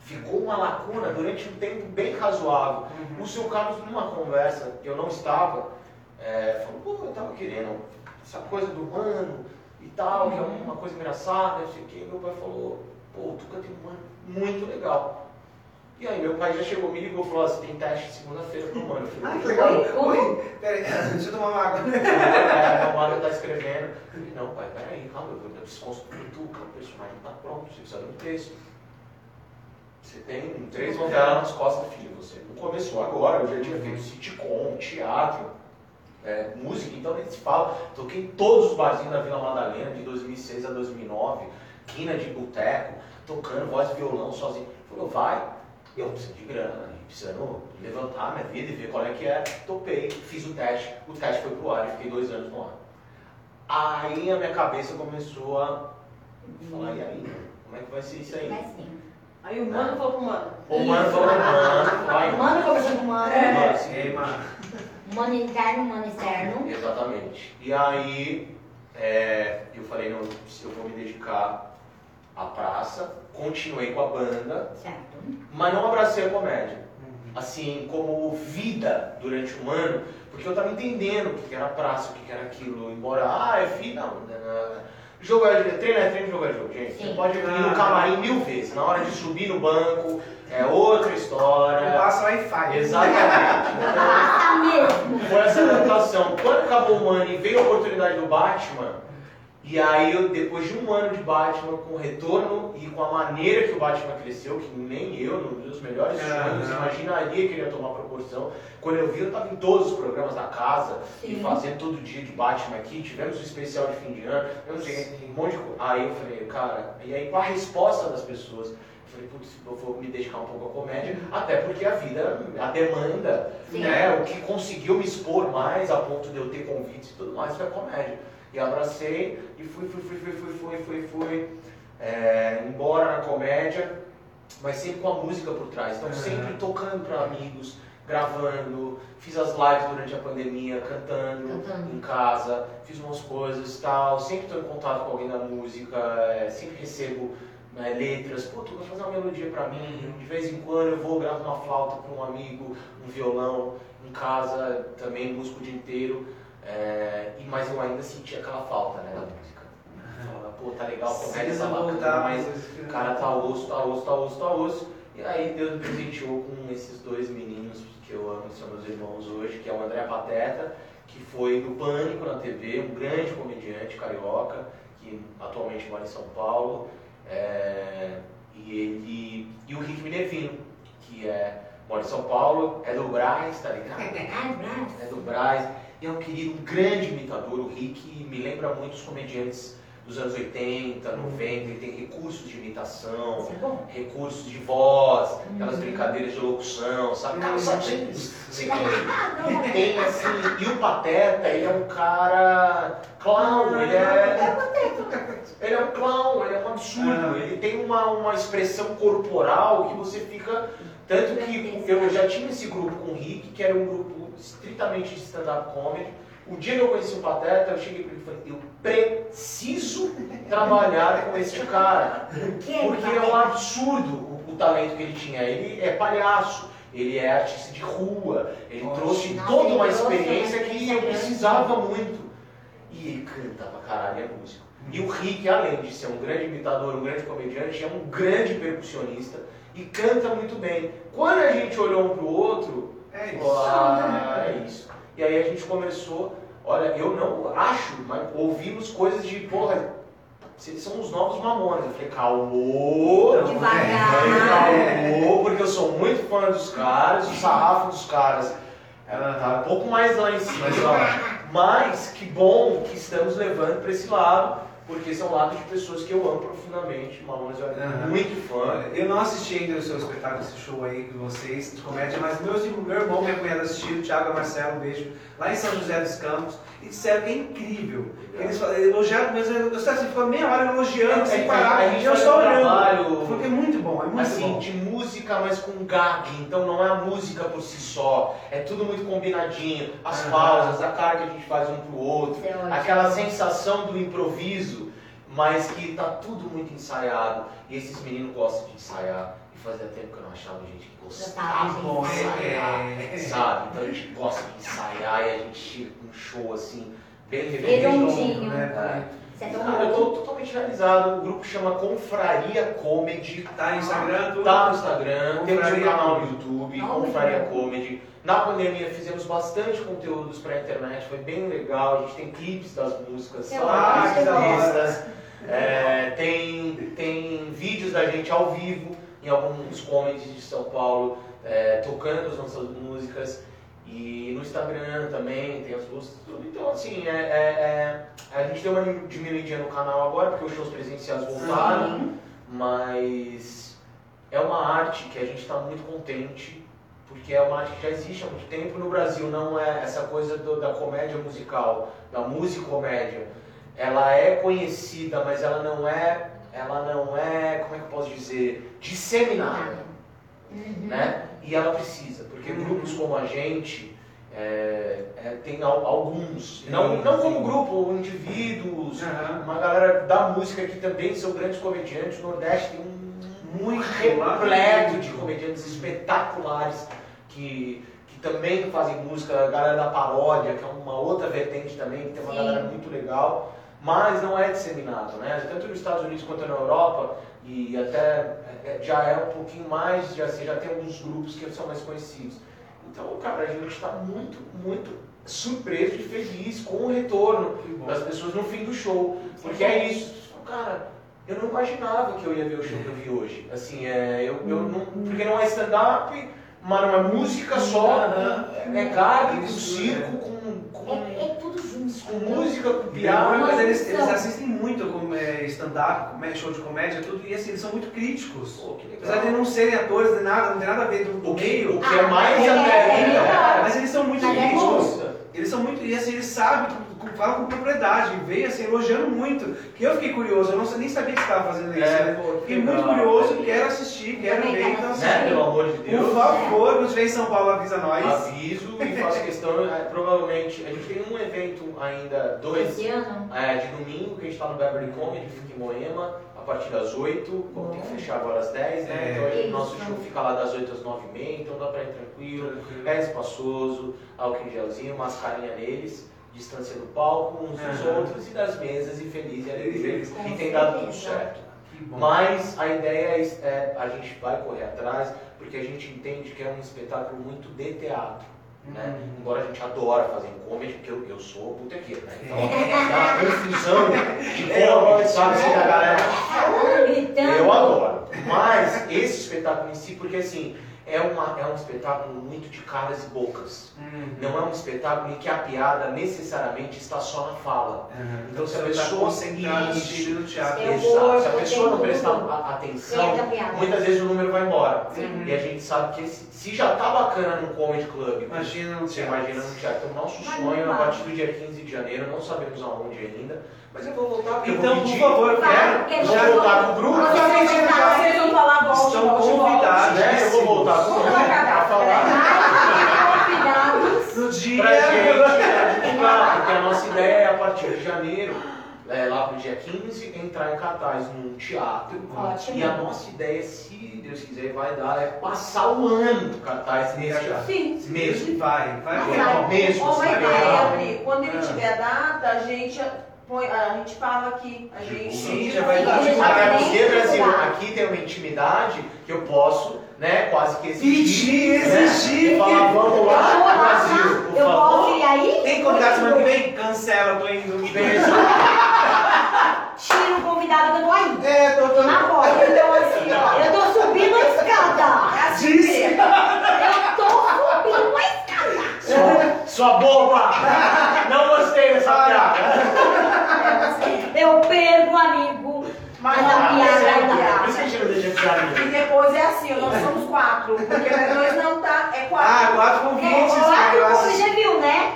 ficou uma lacuna durante um tempo bem razoável. O seu Carlos, numa conversa que eu não estava, é, falou, pô, eu tava querendo essa coisa do mano e tal, que é uma coisa engraçada, não sei o que. Meu pai falou, pô, o Tuca tem um muito legal. E aí meu pai já chegou, me ligou e falou, assim, tem teste segunda-feira pro mano. Eu falei, Ai, que legal. Oi, peraí, deixa eu tomar uma água. é, meu mano tá escrevendo. Eu falei, não, pai, peraí, calma, eu preciso construir o Tuca, o personagem tá pronto, você precisa de um texto. Você tem três novelas nas costas, filho, você não começou agora, eu já tinha feito sitcom, teatro, é, música, então nem se fala. Toquei em todos os barzinhos da Vila Madalena, de 2006 a 2009, quina de boteco, tocando voz e violão sozinho. Falou, vai, eu preciso de grana, né? precisando levantar minha vida e ver qual é que é. Topei, fiz o teste, o teste foi pro ar e fiquei dois anos no ar. Aí a minha cabeça começou a falar, e aí, como é que vai ser isso aí? Aí o mano falou pro mano. O mano falou, mano, vai, O mano conversando com o mano. É. mano, assim, mano. Mano interno, mano externo. Exatamente. E aí é, eu falei, não, eu vou me dedicar à praça, continuei com a banda, Certo. mas não abracei a comédia. Assim, como vida durante um ano, porque eu tava entendendo o que era praça, o que era aquilo, embora, ah, é vida, não, não, não. Jogo é treino é treino, jogo é jogo, gente. Você Sim. pode ir no camarim mil vezes, na hora de subir no banco, é outra Não história. passa Wi-Fi. Exatamente. Então, Passa mesmo. foi essa adaptação. Quando acabou o ano e veio a oportunidade do Batman, e aí eu, depois de um ano de Batman, com o retorno e com a maneira que o Batman cresceu, que nem eu, nos meus melhores Aham. sonhos, imaginaria que ele ia tomar proporção. Quando eu vi, eu estava em todos os programas da casa, e Sim. fazendo todo dia de Batman aqui, tivemos o especial de fim de ano, eu não sei, um monte de coisa. Aí eu falei, cara, e aí com a resposta das pessoas, eu falei, putz, eu vou me dedicar um pouco à comédia, até porque a vida, a demanda, Sim. né, o que conseguiu me expor mais a ponto de eu ter convites e tudo mais foi a comédia. E abracei e fui, fui, fui, fui, fui, fui, fui, fui é, embora na comédia, mas sempre com a música por trás. Então Uhum. sempre tocando para amigos, gravando, fiz as lives durante a pandemia, cantando, Cantando. em casa, fiz umas coisas tal, sempre estou em contato com alguém da música, é, sempre recebo né, letras, pô, tu vai fazer uma melodia pra mim, de vez em quando eu vou gravar uma flauta para um amigo, um violão, em casa. Também músico o dia inteiro, é, e, mas eu ainda sentia aquela falta né, da música. Falava, pô, tá legal, comédia Precisa tá bacana, mas o cara tá osso, tá osso, tá osso, tá osso. E aí Deus me presenteou com esses dois meninos que eu amo, que são meus irmãos hoje, que é o André Pateta, que foi do Pânico na TV, um grande comediante carioca, que atualmente mora em São Paulo. é, e ele. E o Rick Minervino, que é, mora em São Paulo, é do Braz, tá ligado? Ai, Brás. é do Braz, e é um querido, um grande imitador. O Rick me lembra muito os comediantes dos anos 80, 90, ele tem recursos de imitação, é recursos de voz, aquelas Uhum. brincadeiras de locução, sabe? Cara, sabe, Ah, não. tem assim, e o Pateta, ele é um cara clown, ele é, ele é um clown, ele é um absurdo, Ah. ele tem uma, uma expressão corporal que você fica, tanto que eu já tinha esse grupo com o Rick, que era um grupo estritamente de stand-up comedy, o dia que eu conheci o Pateta, eu cheguei para ele e falei, eu preciso trabalhar com este cara. Quê? Porque é um absurdo o, o talento que ele tinha. Ele é palhaço, ele é artista de rua, ele Nossa. trouxe toda uma experiência que eu precisava muito. E ele canta pra caralho, é músico. E o Rick, além de ser um grande imitador, um grande comediante, é um grande percussionista e canta muito bem. Quando a gente olhou um pro outro, É isso. ah, é isso. E aí a gente começou, olha, eu não acho, mas ouvimos coisas de, porra, vocês são os novos mamonas. Eu falei, calmou, Devagar. calmou, porque eu sou muito fã dos caras, o sarrafo dos caras. é, Aham. Tá um pouco mais lá em cima. Mas ó, Mas que bom que estamos levando para esse lado, porque esse é um lado de pessoas que eu amo profundamente. Mamonas eu era Aham. muito fã. Eu não assisti ainda o seu espetáculo, esse show aí com vocês, de comédia, mas meus, meu irmão, minha cunhada assistiram, o Thiago e Marcelo, um beijo, lá em São José dos Campos, disseram que é incrível. Eles falaram- elogiaram, mas eu, eu sei assim, ficou meia hora elogiando, É, sem é, parar, a gente eu só olhando. trabalho- Falou que é muito bom, é muito assim, bom. de música, mas com gag. Então não é a música por si só. É tudo muito combinadinho. As Aham. pausas, a cara que a gente faz um pro outro. Isso é. Aquela sensação do improviso, mas que tá tudo muito ensaiado. E esses meninos gostam de ensaiar. Fazia tempo que eu não achava gente que gostava de Bom, ensaiar. Sabe? Então a gente gosta de ensaiar e a gente chega com um show assim, bem Redondinho. né? É Ah, eu tô totalmente realizado. O grupo chama Confraria Comedy. Tá no Instagram, tudo? Tá no Instagram, temos um canal no. YouTube, Ah, Confraria. Comedy. Na pandemia fizemos bastante conteúdos pra internet, foi bem legal. A gente tem clipes das músicas, sabe? É, tem, tem vídeos da gente ao vivo em alguns comedies de São Paulo, é, tocando as nossas músicas. E no Instagram também tem as músicas, tudo. Então, assim, é, é- é- a gente deu uma diminuidinha no canal agora, porque os shows presenciais voltaram. Mas é uma arte que a gente está muito contente, porque é uma arte que já existe há muito tempo no Brasil, não é essa coisa do- da comédia musical, da musicomédia. Ela é conhecida, mas ela não é, ela não é, como é que eu posso dizer, disseminada, Uhum. né? E ela precisa, porque Uhum. grupos como a gente é, é, tem al- alguns, Sim, não, não como grupo, indivíduos, Aham. uma galera da música que também são grandes comediantes. O Nordeste tem um Muito, repleto de comediantes espetaculares que, que também fazem música. A galera da paródia, que é uma outra vertente também, que tem uma Sim. galera muito legal. Mas não é disseminado, né? Tanto nos Estados Unidos quanto na Europa, e até é, já é um pouquinho mais, já, assim, já tem alguns grupos que são mais conhecidos. Então, cara, a gente está muito, muito surpreso e feliz com o retorno das pessoas no fim do show. Porque é isso. Cara, eu não imaginava que eu ia ver o show que eu vi hoje. Assim, é, eu, eu não, porque não é stand-up, mas não é música só. É gag, com circo, com, com, É, é tudo junto. Com música, com Piada, mas eles, eles assistem muito como é, stand-up, comé- show de comédia, tudo, e assim, eles são muito críticos. Pô. Apesar de não serem atores nem nada, não tem nada a ver do, do O que, meio, o que é Ah, mais é, até. é, é legal. mas eles são muito Mas é críticos. Eles são muito, e assim, eles sabem, com- falam com propriedade, veio assim, elogiando muito. Que eu fiquei curioso, eu não, nem sabia que você estava fazendo isso, É, né? Fiquei muito legal. curioso, quero assistir, quero ver, então assim, Né, pelo amor de Deus. por favor, quando estiver em São Paulo, avisa nós. Aviso e faço questão, é, provavelmente, a gente tem um evento ainda, dois, é, de domingo, que a gente está no Beverly Comedy, fica em Moema, partir das 8, como tem que fechar agora às 10, né? É. Então Isso. nosso show fica lá das 8 às 9 e meia, então dá pra ir tranquilo, é espaçoso, álcool em gelzinho, mascarinha neles, distância do palco, uns dos Aham. outros e das mesas, e feliz e alegria. Feliz. E tem dado tudo certo. Mas a ideia é, é a gente vai correr atrás, porque a gente entende que é um espetáculo muito de teatro. Né? Embora a gente adora fazer comedy, porque eu, eu sou botequeiro, né? Então dá uma confusão de É comedy, ótimo. sabe? Assim, a galera. Gritando. Eu adoro. Mas esse espetáculo em si, porque assim, é, uma, é um espetáculo muito de caras e bocas. Uhum. Não é um espetáculo em que a piada necessariamente está só na fala. Uhum. Então, se a Você tá pessoa- Isso. assistindo no teatro. Exato. vou- Se a pessoa não prestar atenção, muitas vezes o número vai embora. Sim. E a gente sabe que esse- se já tá bacana no Comedy Club, Imagina no você teatro. imagina no teatro. Então, nosso Mas sonho é não a partir do dia 15 de janeiro, não sabemos aonde ainda, mas eu vou voltar porque Então, por favor, eu Vai, quero. porque Vou voltar com o grupo. Vocês vão estar vocês vão falar volte, Estão volte, volte. convidados. Né? Eu vou voltar com o grupo Vamos pra acabar. falar Convidados. No dia. pra gente divulgar, porque a nossa ideia é a partir de janeiro, é, lá pro dia 15, entrar em cartaz num teatro. Ótimo. E a nossa ideia, se Deus quiser, vai dar, é passar o ano do cartaz nesse teatro. Sim. Mesmo. Vai, vai. Mas vai. Mesmo, Ó, uma sabe? ideia, Pri. Quando ele Ah. tiver a data, a gente põe, a gente fala aqui. A gente. Sim, já vai dar. vai porque, Brasil, aqui tem uma intimidade que eu posso, né, quase que exigir. Pedir, né, exigir. falar, vamos Eu lá, Brasil, por eu favor. posso ir aí? Tem convidado semana que vem? Cancela, eu tô indo. Beijo. Tira o convidado que eu tô aí. É, tô, tô. Na porta. Então, assim, ó. Eu tô subindo a escada. Disse. Eu tô subindo a escada. Sua, sua boba! Não essa piada. Eu perco, amigo. Mas Mas a não, piada é a dá. Por piada. isso que a gente não deixa de piada. E depois é assim, nós somos quatro. Porque nós não tá. É Ah, quatro. quatro convites, É, né? claro, Eu você assisti- já viu, né?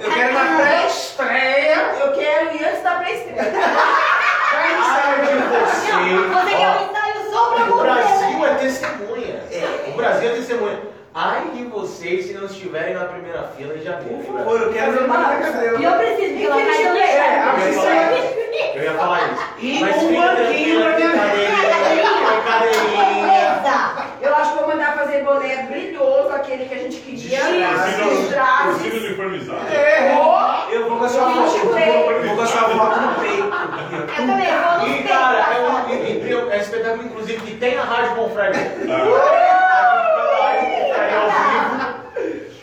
Eu quero na pré-estreia. Eu quero ir antes da pré-estreia. Ai de você. Você quer um ensaio só pra O você, Brasil né? é testemunha. O Brasil é testemunha. Ai de vocês se não estiverem na primeira fila e já viram. Por favor, eu quero ver mais E eu preciso que ela E que caia no é, chão. a Eu ia falar isso. E Mas um banquinho tem minha cadeirinha. Eu acho que vou mandar fazer boné brilhoso, aquele que a gente queria. Os trajes. uniformizada. É. Ó, Eu vou com a sua Eu foto. te Eu vejo. vou com a sua foto no peito. Eu também vou no E peito. cara, é e- e- é um espetáculo inclusive que tem na Rádio Confraria.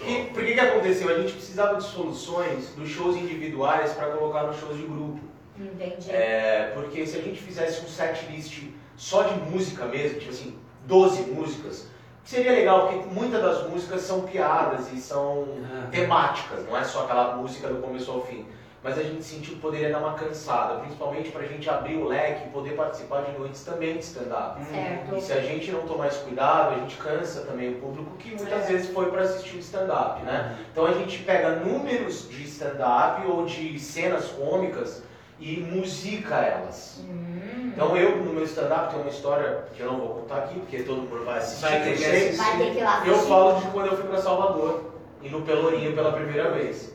E por que que aconteceu? A gente precisava de soluções dos shows individuais para colocar nos shows de grupo. Entendi. É, porque se a gente fizesse um set list só de música mesmo, tipo assim, 12 músicas, seria legal, porque muitas das músicas são piadas e são temáticas, não é só aquela música do começo ao fim. Mas a gente sentiu que poderia dar uma cansada, principalmente pra gente abrir o leque e poder participar de noites também de stand-up. Certo. E se a gente não tomar esse cuidado, a gente cansa também o público que muitas vezes foi para assistir o stand-up, né? Então a gente pega números de stand-up ou de cenas cômicas e musica elas. Hum. Então eu, no meu stand-up, tenho uma história que eu não vou contar aqui, porque todo mundo vai assistir, Vai ter eu que assistir. Vai ter que ir lá Eu assistir. falo de quando eu fui para Salvador e no Pelourinho pela primeira vez.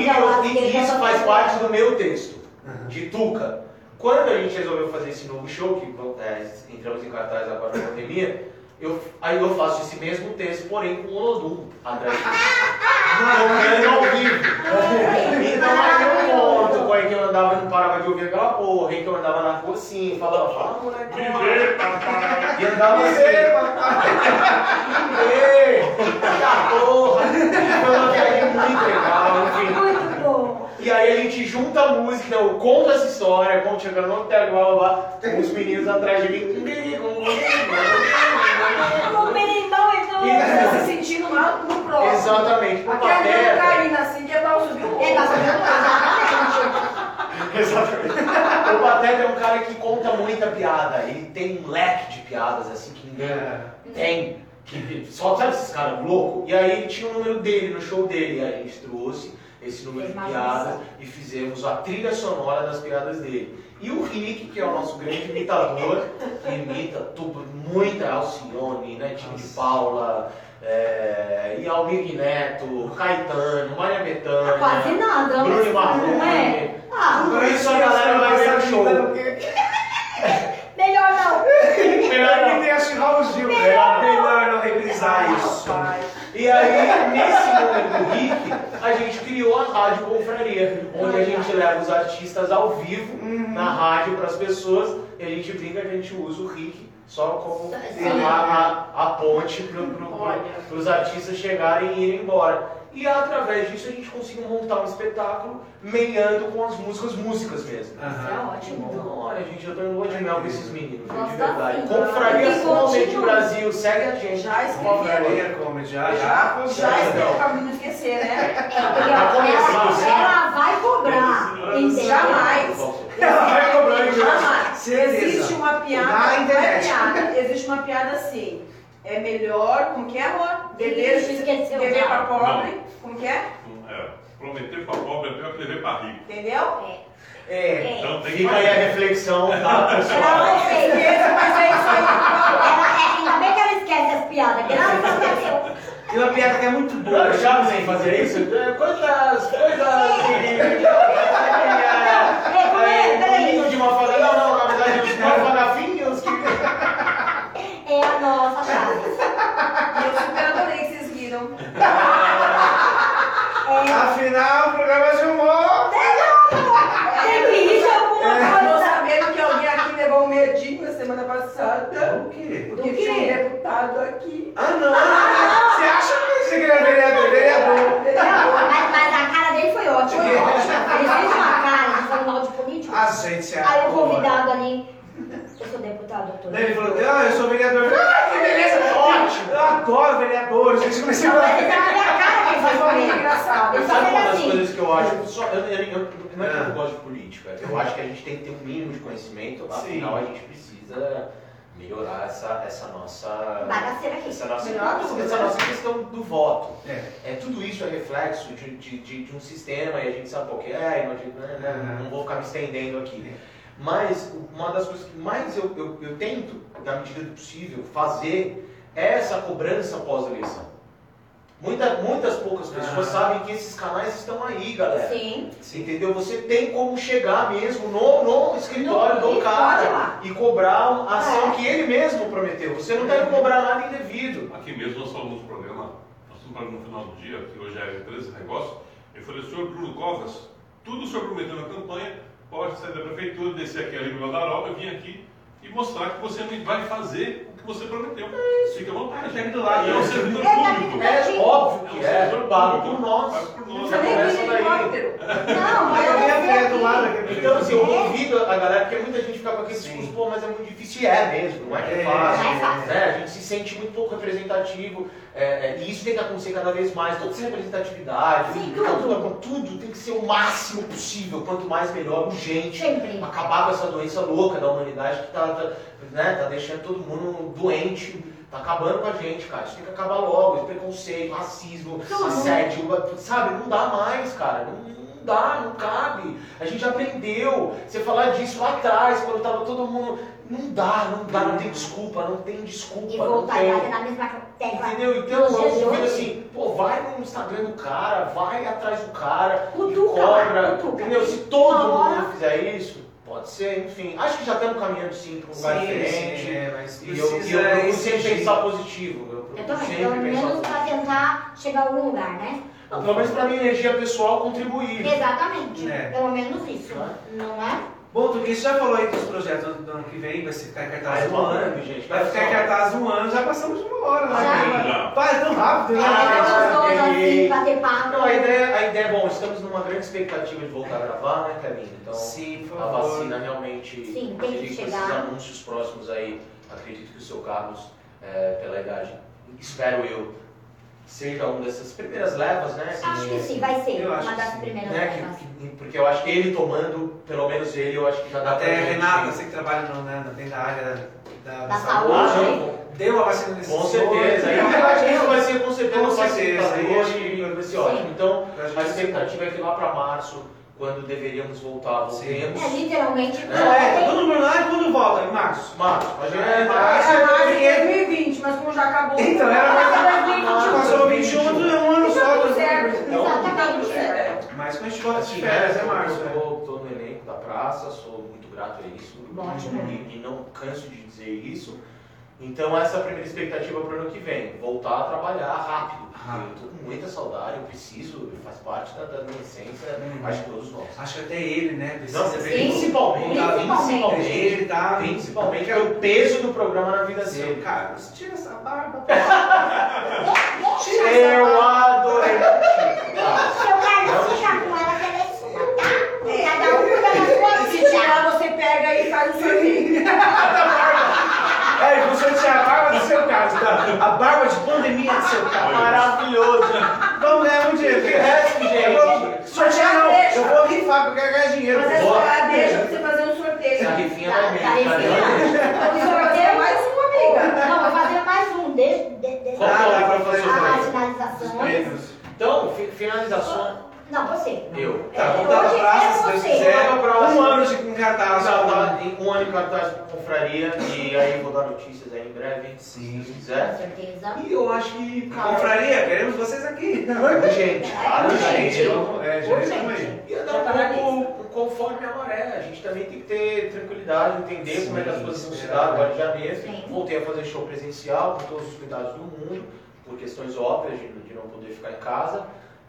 E, eu- e isso faz parte do meu texto, de Tuca. Quando a gente resolveu fazer esse novo show, que é, entramos em cartaz agora na pandemia, eu, aí eu faço esse mesmo texto, porém com o Olodum atrás. Tocando ao vivo. Então aí eu conto com aí que eu andava e não parava de ouvir aquela porra, aí que eu andava na rua assim, falava, fala moleque. E andava assim. Da porra! Foi uma viagem muito legal. E aí a gente junta a música, então eu conto essa história, conto chegando no hotel, blá blá blá, com os meninos atrás de mim. O berimbau é E você doido. se sentindo mal no próximo. Exatamente, pro Aquela Pateta. cocaína assim, que é pra subir o É, tá? Exatamente. Exatamente. O Pateta é um cara que conta muita piada, ele tem um leque de piadas assim que ninguém É. tem. Que só sabe esses caras loucos? E aí tinha o número dele no show dele. E aí a gente trouxe esse número de piadas e fizemos a trilha sonora das piadas dele. E o Rick, que é o nosso grande imitador, que imita tudo, muita Alcione, né? Time de Paula, é, e Almir Neto, Caetano, Maria Bethânia, Quase nada. Bruno Marrone. é? Ah, Tudo isso a galera vai ver no show. melhor não. Melhor Melhor não. que tem a Raul Gil. Melhor não. Melhor não reprisar isso. Rapaz. E aí, nesse momento do Rick, a gente criou a Rádio Confraria, onde a gente leva os artistas ao vivo na rádio para as pessoas e a gente brinca que a gente usa o Rick só como a, a, a ponte para Olha. os artistas chegarem e irem embora. E através disso a gente conseguiu montar um espetáculo meiando com as músicas, músicas mesmo. Isso é ótimo. Então, olha, gente, eu tô em lua de mel com esses meninos, viu, de Nossa, verdade. sim. Confraria continua. Brasil, segue a gente. Já escrevi. Confraria Comedy. Já, já. Já, escrevi pra mim não esquecer, né? Ela, ela vai cobrar. Entendeu? Jamais. Ela vai cobrar? Jamais. Existe uma piada. Na não é internet. piada, existe uma piada assim. É melhor, como que é, amor? Beber, Ixi, esqueceu beber já. pra pobre. Como que é? É, prometer pra pobre é pior que levar pra rico. Entendeu? É, Então tem que fica aí a reflexão, tá, pessoal? você. Esqueça, mas é isso aí. Ela, é, ainda bem que ela esquece as piadas. Graças a Deus. Tem uma piada que é muito boa. Eu já sei fazer isso? É, Quantas coisas É, como é? Peraí. Ninho de uma fada. Não, não, na verdade, os mafagafinhos que. É a nossa frase. E eu super adorei que vocês riram. É, Afinal, o programa é de humor. tem que rir de alguma Tô coisa. sabendo que alguém aqui levou um medinho na semana passada. O quê? Porque Do tinha um quê? deputado aqui. Ah, não. Você acha que você queria vereador? Vereador. Não, mas, mas a cara dele foi ótima. Foi ótima. Ele fez uma cara de falando mal de político. A gente se Aí o convidado ali. Eu sou deputado, doutor. Daí ele falou, ah, eu sou vereador. Eu falei, Ah, que beleza, ótimo. Eu adoro vereadores. Gente, comecei a falar. mas ele tá na minha cara que ele Essa foi muito engraçada. Eu Sabe sei uma das assim. coisas que eu acho? Só, eu, eu, eu- não é que eu não gosto de política, eu acho que a gente tem que ter um mínimo de conhecimento, Sim. afinal a gente precisa melhorar essa, essa nossa. Bagaceira aqui. Essa nossa, essa nossa questão do voto. É. É, tudo isso é reflexo de, de, de, de um sistema e a gente sabe qual que é, não, né, não vou ficar me estendendo aqui. Mas uma das coisas que mais eu, eu, eu tento, na medida do possível, fazer é essa cobrança pós-eleição. Muita, muitas poucas pessoas Ah. sabem que esses canais estão aí, galera. Sim. Entendeu? Você tem como chegar mesmo no, no escritório No do cara e cobrar a ação É. que ele mesmo prometeu. Você não deve cobrar nada indevido. Aqui mesmo nós falamos no programa, nós estamos falando no final do dia, que hoje é empresa de negócio, eu falei, senhor Bruno Covas, tudo o senhor prometeu na campanha, pode sair da prefeitura, descer aqui ali no Mandaroba, vir aqui e mostrar que você não vai fazer o que você prometeu. Fica à vontade. Tá lado. E é um servidor É, tá público. É óbvio É um que é, servidor pago por nós. Pago por nós. Já Nem começa daí. Não, mas Eu eu a mulher do lado aqui. Então, assim, eu É. convido a galera, porque muita gente fica com aquele discurso, pô, mas é muito difícil. E é mesmo, não é que é É, fácil. é fácil. né? A gente se sente muito pouco representativo. É, é, e isso tem que acontecer cada vez mais. Toda essa representatividade, Sim, tudo. tudo tem que ser o máximo possível. Quanto mais melhor, urgente. Sempre. Acabar com essa doença louca da humanidade que tá, tá, né, tá deixando todo mundo doente. Tá acabando com a gente, cara. Isso tem que acabar logo. Esse preconceito, racismo, Tudo. assédio, sabe? Não dá mais, cara. Não, não dá, não cabe. A gente aprendeu. Você falar disso lá atrás, quando tava todo mundo. Não dá, não dá, não tem desculpa, não tem desculpa, E não voltar tem. e bater na mesma tecla. Entendeu? Então eu hoje. assim, pô, vai no Instagram do cara, vai atrás do cara, e Cutuca, cobra. cutuca. Entendeu? Se todo Uma hora- mundo fizer isso, pode ser, enfim. Acho que já estamos caminhando sim para um lugar Sim, diferente. sim, é, mas E eu, e eu procuro sempre pensar positivo. Eu também, sempre pelo menos positivo. pra tentar chegar a algum lugar, né? Não, Pelo menos para minha energia pessoal contribuir. Exatamente. É. Pelo menos isso. Não é? Bom, tu que já falou aí dos projetos do ano que vem, vai ficar em cartaz um ano. falando, gente. Vai ficar em cartaz um ano, já passamos de uma hora, Já. né? Já. Pai, é tão rápido, né? É, Ah, assim. Não, a ideia, a ideia, bom, estamos numa grande expectativa de voltar a gravar, né, Kevin? Então, Sim, por a vacina realmente. Sim, tem que chegar. esses anúncios próximos aí, acredito que o seu Carlos, é, pela idade, espero eu, seja uma dessas primeiras levas, né? Acho que sim, vai ser uma das sim. primeiras Né, levas. que- que- porque eu acho que ele tomando, pelo menos ele, eu acho que já dá Até pra gente- Renata, você que trabalha no, né, dentro da área da, Da Ah, saúde. não, deu a vacina nesse com certeza. Aí eu acho que isso vai ser com certeza Com certeza, e vai ser ótimo. Então, a expectativa é que lá para março, quando deveríamos voltar, voltemos. É, literalmente. Não, é, todo mundo lá e quando volta, em março. Março, mas É, é, março. Era mais de 2020, mas como já acabou. Então, era mais Era 2021. Passou 21, tudo é um ano Tá só. tudo certo. Então, Exatamente. tudo certo. Mas quando a gente volta de férias, né, é março. Eu né? tô, tô no elenco da praça, sou muito grato a isso. Ótimo. E, e não canso de dizer isso. Então essa é a primeira expectativa para o ano que vem. Voltar a trabalhar rápido. Rápido. Eu tô com muita saudade, eu preciso, faz parte da, da minha essência, Hum. acho que todos nós. Acho que até ele, né? Precisa Não, principalmente, Tá- principalmente, Ele tá. principalmente pelo peso do programa na vida Seu dele. Carlos, tira essa barba. Eu adorei. Seu ela é sua, tá? Cada um cuida da sua Se vida. tirar, você pega e faz um sorteio. É, ele começou a barba do seu Carlos, tá? A barba de pandemia do seu Carlos. Maravilhoso. Vamos ganhar um dinheiro. O resto, Eu vou- gente. Sortear não, eu vou rifar porque eu quero ganhar dinheiro. Mas Boa. essa deixa pra você fazer um sorteio. Essa rifinha Tá, vai bem, tá tá rifinha. Você fazer mais uma, amiga. Não, vai fazer mais um. Desde, de, de, Qual que é o Ah, professor vai a Jorge? finalização. Então, fi- finalização. Não, você. Eu. Tá, É, dar pra hoje praça, é se Deus quiser. Dar pra praça. Um ano de cartaz. Tá em um ano em cartaz com confraria e aí vou dar notícias aí em breve, se Sim. Com quiser. certeza. E eu acho que, cara, Confraria, queremos vocês aqui. gente, claro, Gente. gente. Vamos- É, gente. E andar tá um pouco conforme a maré. A gente também tem que ter tranquilidade, entender Sim, como é que as coisas se dar agora em janeiro. Sim. Voltei a fazer show presencial com todos os cuidados do mundo, por questões óbvias de, de não poder ficar em casa.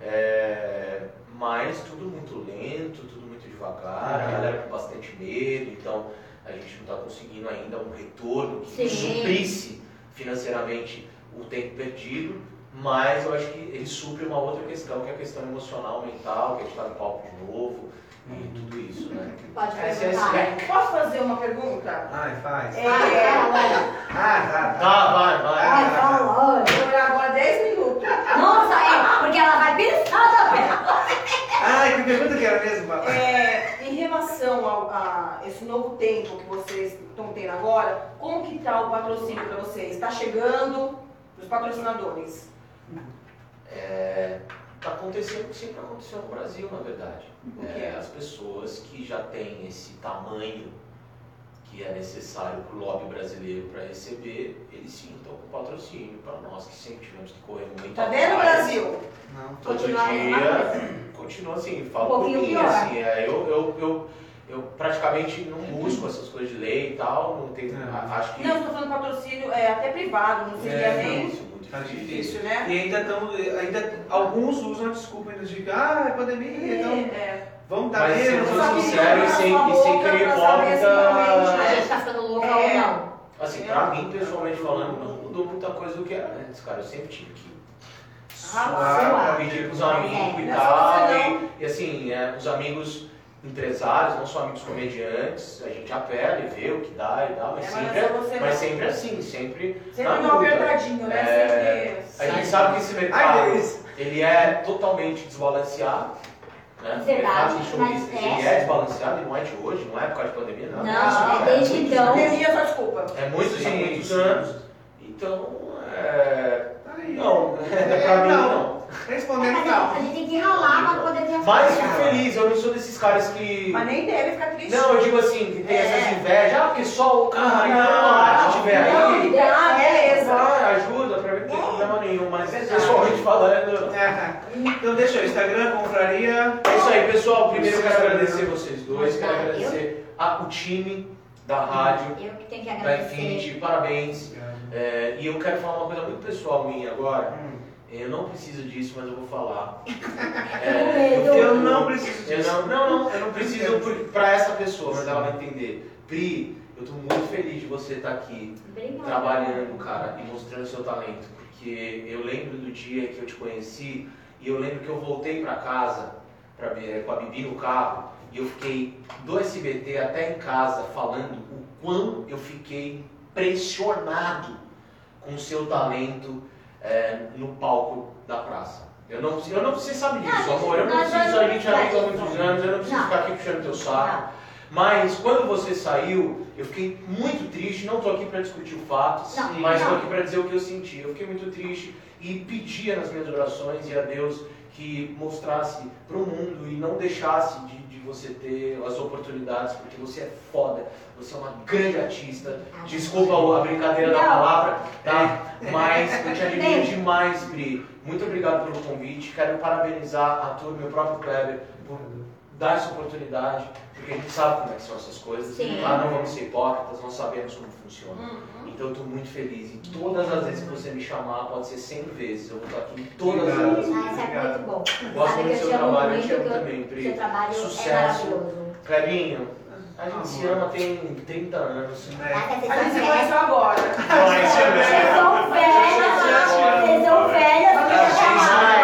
É, mas tudo muito lento, tudo muito devagar, a galera com bastante medo, então a gente não está conseguindo ainda um retorno que Sim. suprisse financeiramente o tempo perdido, mas eu acho que ele supre uma outra questão, que é a questão emocional, mental, que a gente está no palco de novo e tudo isso, né? Pode Essa é. Posso fazer uma pergunta? Ai, faz. É, Ah, tá, tá. Tá, vai, vai. vai, fala, olha. vou olhar agora 10 minutos. Nossa, é. Porque ela vai pensar também. Ai, que pergunta que era mesmo, papai? É, em relação ao, a esse novo tempo que vocês estão tendo agora, como que tá o patrocínio para vocês? Está chegando os patrocinadores? É, tá acontecendo o que sempre aconteceu no Brasil, na verdade. O quê? É, as pessoas que já têm esse tamanho que é necessário para o lobby brasileiro para receber, eles sim estão com patrocínio. Para nós que sempre tivemos que correr muito Tá vendo, Brasil? Não. Todo dia, continua assim, fala Um um pouquinho pouquinho, assim. É, eu, eu, eu, eu praticamente não busco essas coisas de lei e tal, não tenho, É. acho que Não, estou falando patrocínio é, até privado, não seria É, nem isso, muito Tá difícil. difícil, né? E ainda estão, ainda alguns usam a desculpa ainda de ah, é pandemia, então É, vamos dar Mas menos. sendo sincero e sem, e sem querer hipócrita, A gente tá ficando louca É. ou não. Assim, pra mim, pessoalmente falando, não mudou muita coisa do que era antes, cara. Eu sempre tive que Suar. pedir pros amigos e É, tal. não. E, e assim, é, os amigos empresários, não só amigos comediantes, a gente apela e vê o que dá e dá, mas, É, mas sempre, é você mas sempre assim, sempre. sempre na uma luta. apertadinho, né? É, Sempre. A gente sabe que esse mercado ele é totalmente desbalanceado. Né? Verdade, mercado de é. ele é desbalanceado e não é de hoje, não é por causa de pandemia, não. Não, Isso é desde então. Pandemia, só desculpa. é muitos e Sim, muitos anos. Então, é... Aí. não, É, pra mim não. Respondendo não. a gente tem que ralar pra poder ter Mas faixa. fico feliz, eu não sou desses caras que. Mas nem deve ficar triste. Não, eu digo assim, que tem É. essas invejas, ah, porque só o cara, Ah, então não, a arte tiver Não, aí. ah, beleza. Vai, ajuda, pra mim não tem problema nenhum, mas É verdade. pessoalmente falando. É. Então deixa eu, Instagram, confraria. É isso aí, pessoal. Primeiro eu quero agradecer vocês dois, quero Tá, agradecer a- o time da rádio, Eu que tenho que da agradecer. Infinity, parabéns. É, e eu quero falar uma coisa muito pessoal minha agora. Hum. Eu não preciso disso, mas eu vou falar. É, eu Eu não preciso disso. não, não, não, eu não preciso pra essa pessoa, mas ela vai entender. Pri, eu tô muito feliz de você estar aqui Obrigada. trabalhando, cara, e mostrando seu talento, porque eu lembro do dia que eu te conheci e eu lembro que eu voltei pra casa pra, ver- com a Bibi no carro e eu fiquei do SBT até em casa falando o quão eu fiquei pressionado com o seu talento é, no palco da praça. Eu não, eu não, você sabe disso, Não, amor. Eu não preciso, a gente já vem há muitos anos, eu não preciso Não. ficar aqui puxando teu saco. Não. Mas quando você saiu, eu fiquei muito triste. Não estou aqui para discutir o fato, mas estou aqui para dizer o que eu senti. Eu fiquei muito triste e pedia nas minhas orações e a Deus que mostrasse para o mundo e não deixasse de, de você ter as oportunidades, porque você é foda, você é uma grande artista. Desculpa a brincadeira da Não. palavra, tá? Mas eu te admiro demais, Pri. Muito obrigado pelo convite. Quero parabenizar a turma, meu próprio Kleber, por dar essa oportunidade, porque a gente sabe como é que são essas coisas. Sim. Lá não vamos ser hipócritas, nós sabemos como funciona. Uhum. Então eu estou muito feliz. E todas as vezes que você me chamar, pode ser 100 vezes. Eu vou estar aqui todas Obrigado. as vezes. Ah, isso é muito bom. Gosto muito que do seu trabalho, eu te amo também, Pri. Seu trabalho é Sucesso. maravilhoso. Clebinho, a gente se ama tem 30 anos. É. Vocês A gente se conheceu agora. Vocês são velhas. Vocês são vocês velhas.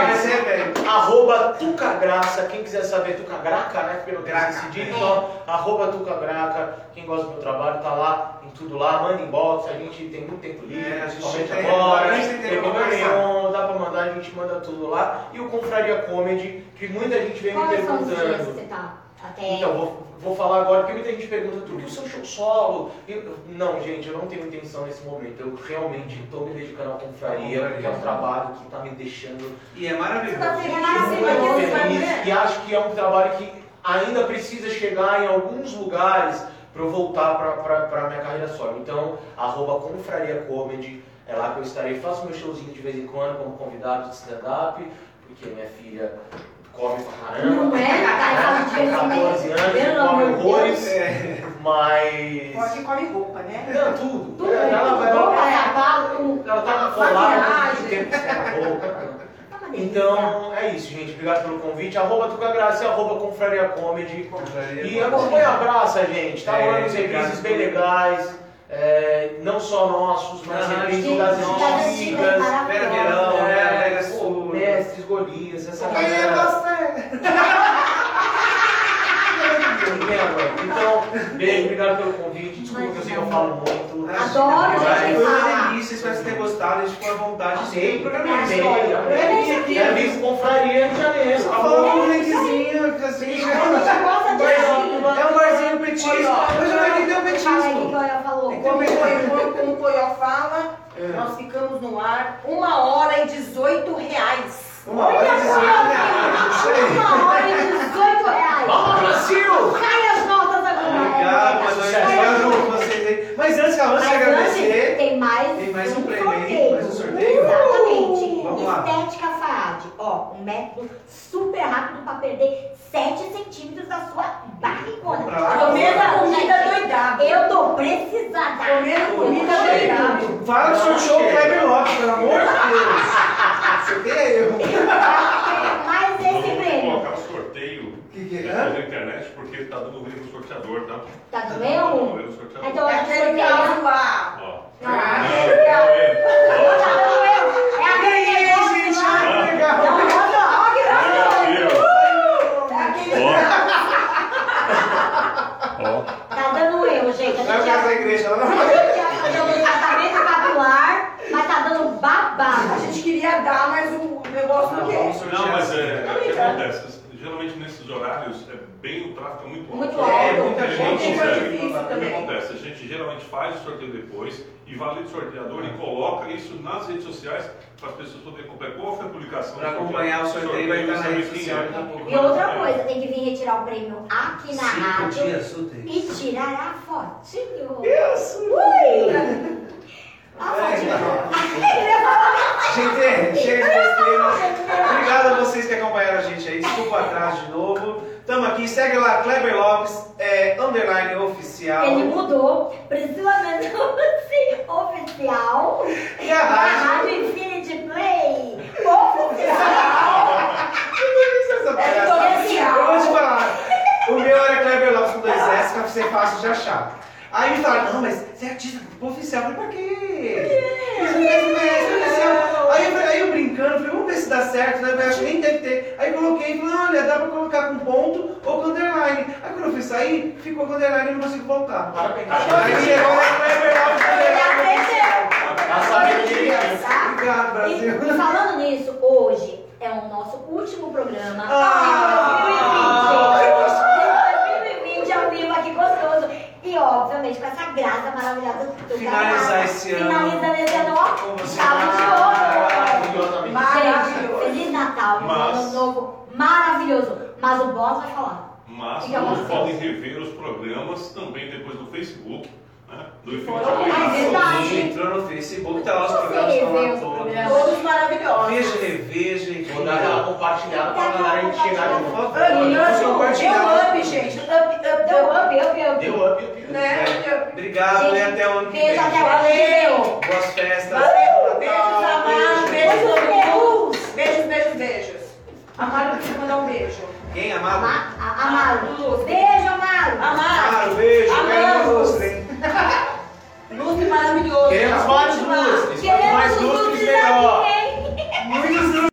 Arroba Tucagraça, quem quiser saber Tucagraca, né? Porque não tem Graca. decidido, então, arroba Tucagraca, quem gosta do meu trabalho, tá lá em tudo lá, manda inbox, a gente tem muito tempo livre, É, a gente principalmente tem- agora, tem problema nenhum, dá pra mandar, a gente manda tudo lá. E o Confraria Comedy, que muita gente vem me dias que perguntando. tá? Até... Então, vou, vou falar agora, porque muita gente pergunta, tudo o seu show solo? Eu- não, gente, eu não tenho intenção nesse momento. Eu realmente estou me dedicando à confraria, porque é um trabalho que está me deixando E é maravilhoso. Tá feliz? E acho que é um trabalho que ainda precisa chegar em alguns lugares para eu voltar para a minha carreira solo. Então, arroba Confraria Comedy, é lá que eu estarei. Faço meu showzinho de vez em quando como convidado de stand-up, porque minha filha come pra caramba. Não é? Tá Tem em 14 anos, Pelo come de horrores, É. mas. Pode come roupa, né? Não, tudo. Tudo, ela, tudo. ela, Roupa, ela, sapato. ela tá com colar Maquiagem. o tempo sem roupa. Tá delícia. Então é isso, gente. Obrigado pelo convite. Arroba Tucagraça e arroba Confraria Comedy. Confraria. E acompanha a praça, gente. Tá É, rolando obrigado. releases bem legais. é, não só nossos, mas Sim, das antigas. antigas, Vera Verão, né? Sul. Mestres, Golias, essa Quem é galera. Então, beijo, obrigado pelo convite. Desculpa que eu sei que eu falo muito. Adoro, gente, Foi uma delícia, espero que vocês tenham gostado. A gente ficou à vontade. O programa é É aqui. É visto confraria de janeiro. Tá falou com um lentezinho, assim. A gente gosta de assim. É um barzinho petisco. Hoje vai ter um petisco. como o Coió fala, É. nós ficamos no ar uma hora e 18 reais. Uma hora 18 reais. Isso aí. Uma hora e 18 reais. Vamos, Brasil! Cai as notas agora. Obrigado, mas estamos com vocês. Mas antes, antes de Mas agradecer. tem mais, Tem mais um prêmio aí, sorteio. mais um sorteio? Exatamente. Vamos lá. Estética Faad. Ó, um método super rápido para perder 7 centímetros da sua barrigona. Pra. Comendo comida doidada. Eu tô precisada. Comendo comida doidada. Fala que sorteou o Kleber Lopes, pelo amor de Deus. Sorteia eu. Mais esse Vamos prêmio. colocar o sorteio Que que é? na internet, porque tá dando ruim sorteador, tá? Tá Tá doendo? dando ruim no sorteador. Então É a aquele gente caso sorteia. lá. Ó. Não. Não, Tá não, doendo. É aquele Ganhei, negócio gente. lá. Ah, legal. Não, olha, olha. Negativo. É aquele Ó. Tá dando erro, gente. A Vai gente pra essa já, igreja lá a não. gente já fazer um tratamento capilar, mas tá dando babado. A gente queria dar, mas o negócio não Não, quer. vamos sortear. Não, mas é, Tá o que brincando. acontece? Geralmente nesses horários é bem o tráfego é muito alto. Muito É, alto. muita Ele gente. não Fica consegue. difícil O que também. acontece? A gente geralmente faz o sorteio depois e sorteador e coloca isso nas redes sociais para as pessoas poderem acompanhar qual foi a publicação. Do acompanhar o sorteio, vai estar na rede social é. E outra coisa, tem que vir retirar o prêmio aqui na Cinco rádio dias e tirar a fotinho. Isso. Ui! A É, fotinho. Gente, chega de besteira. Obrigado a vocês que acompanharam a gente aí. Desculpa o atraso de novo. Tamo aqui, segue lá, Kleber Lopes, é, underline oficial. Ele mudou, precisamente oficial. E a A rádio. Rádio Infinity Play oficial. Essa palhaçada. Eu vou te falar. O meu era Kleber Lopes com dois S, pra ser fácil de achar. Aí me falaram, não, mas você é artista oficial. Eu falei, pra quê? Isso não é oficial. Aí eu, falei- aí eu brincando, falei, vamos ver se dá certo, né? Eu acho que nem deve ter. Aí coloquei e falei, olha, dá pra colocar com ponto ou com underline. Aí quando eu fui sair, ficou com underline e não consigo voltar. Parabéns. Aí agora é Lopes com underline. Tá. Tá? Obrigado, E, Brasil. e falando nisso, hoje é o nosso último programa Ah! de 2020. De 2020 ao vivo aqui gostoso. E obviamente com essa graça maravilhosa do Finalizar esse ano. Finalizando esse ano, ó. Chave de ouro. Gente, Feliz Natal, um ano novo maravilhoso. Mas o boss vai falar. Mas vocês podem rever os programas também depois no Facebook? Do verdade. Entrou no Facebook, tá lá os programas, estão revê lá os todos. Todos maravilhosos. Veja, reveja e Vou dar aquela compartilhada pra galera chegar favor, Up, vamos up, compartilhar. deu up, gente. Up, up, Deu up. up, up, up. Deu up, up, up. Né? Up. Obrigado e até o ano que vem. Beijo até o ano que Valeu. Boas festas. Valeu. Beijos, amados. beijo. Beijos, Beijos. Beijos, beijos, beijos. Amaro precisa mandar um beijo. Quem amado? Ama- a- Amaro. Beijo, Amaro. Amaro. Amado, beijo. Amamos. Quero você. Luke maravilhoso. Queremos mais duas. Queremos mais duas, melhor.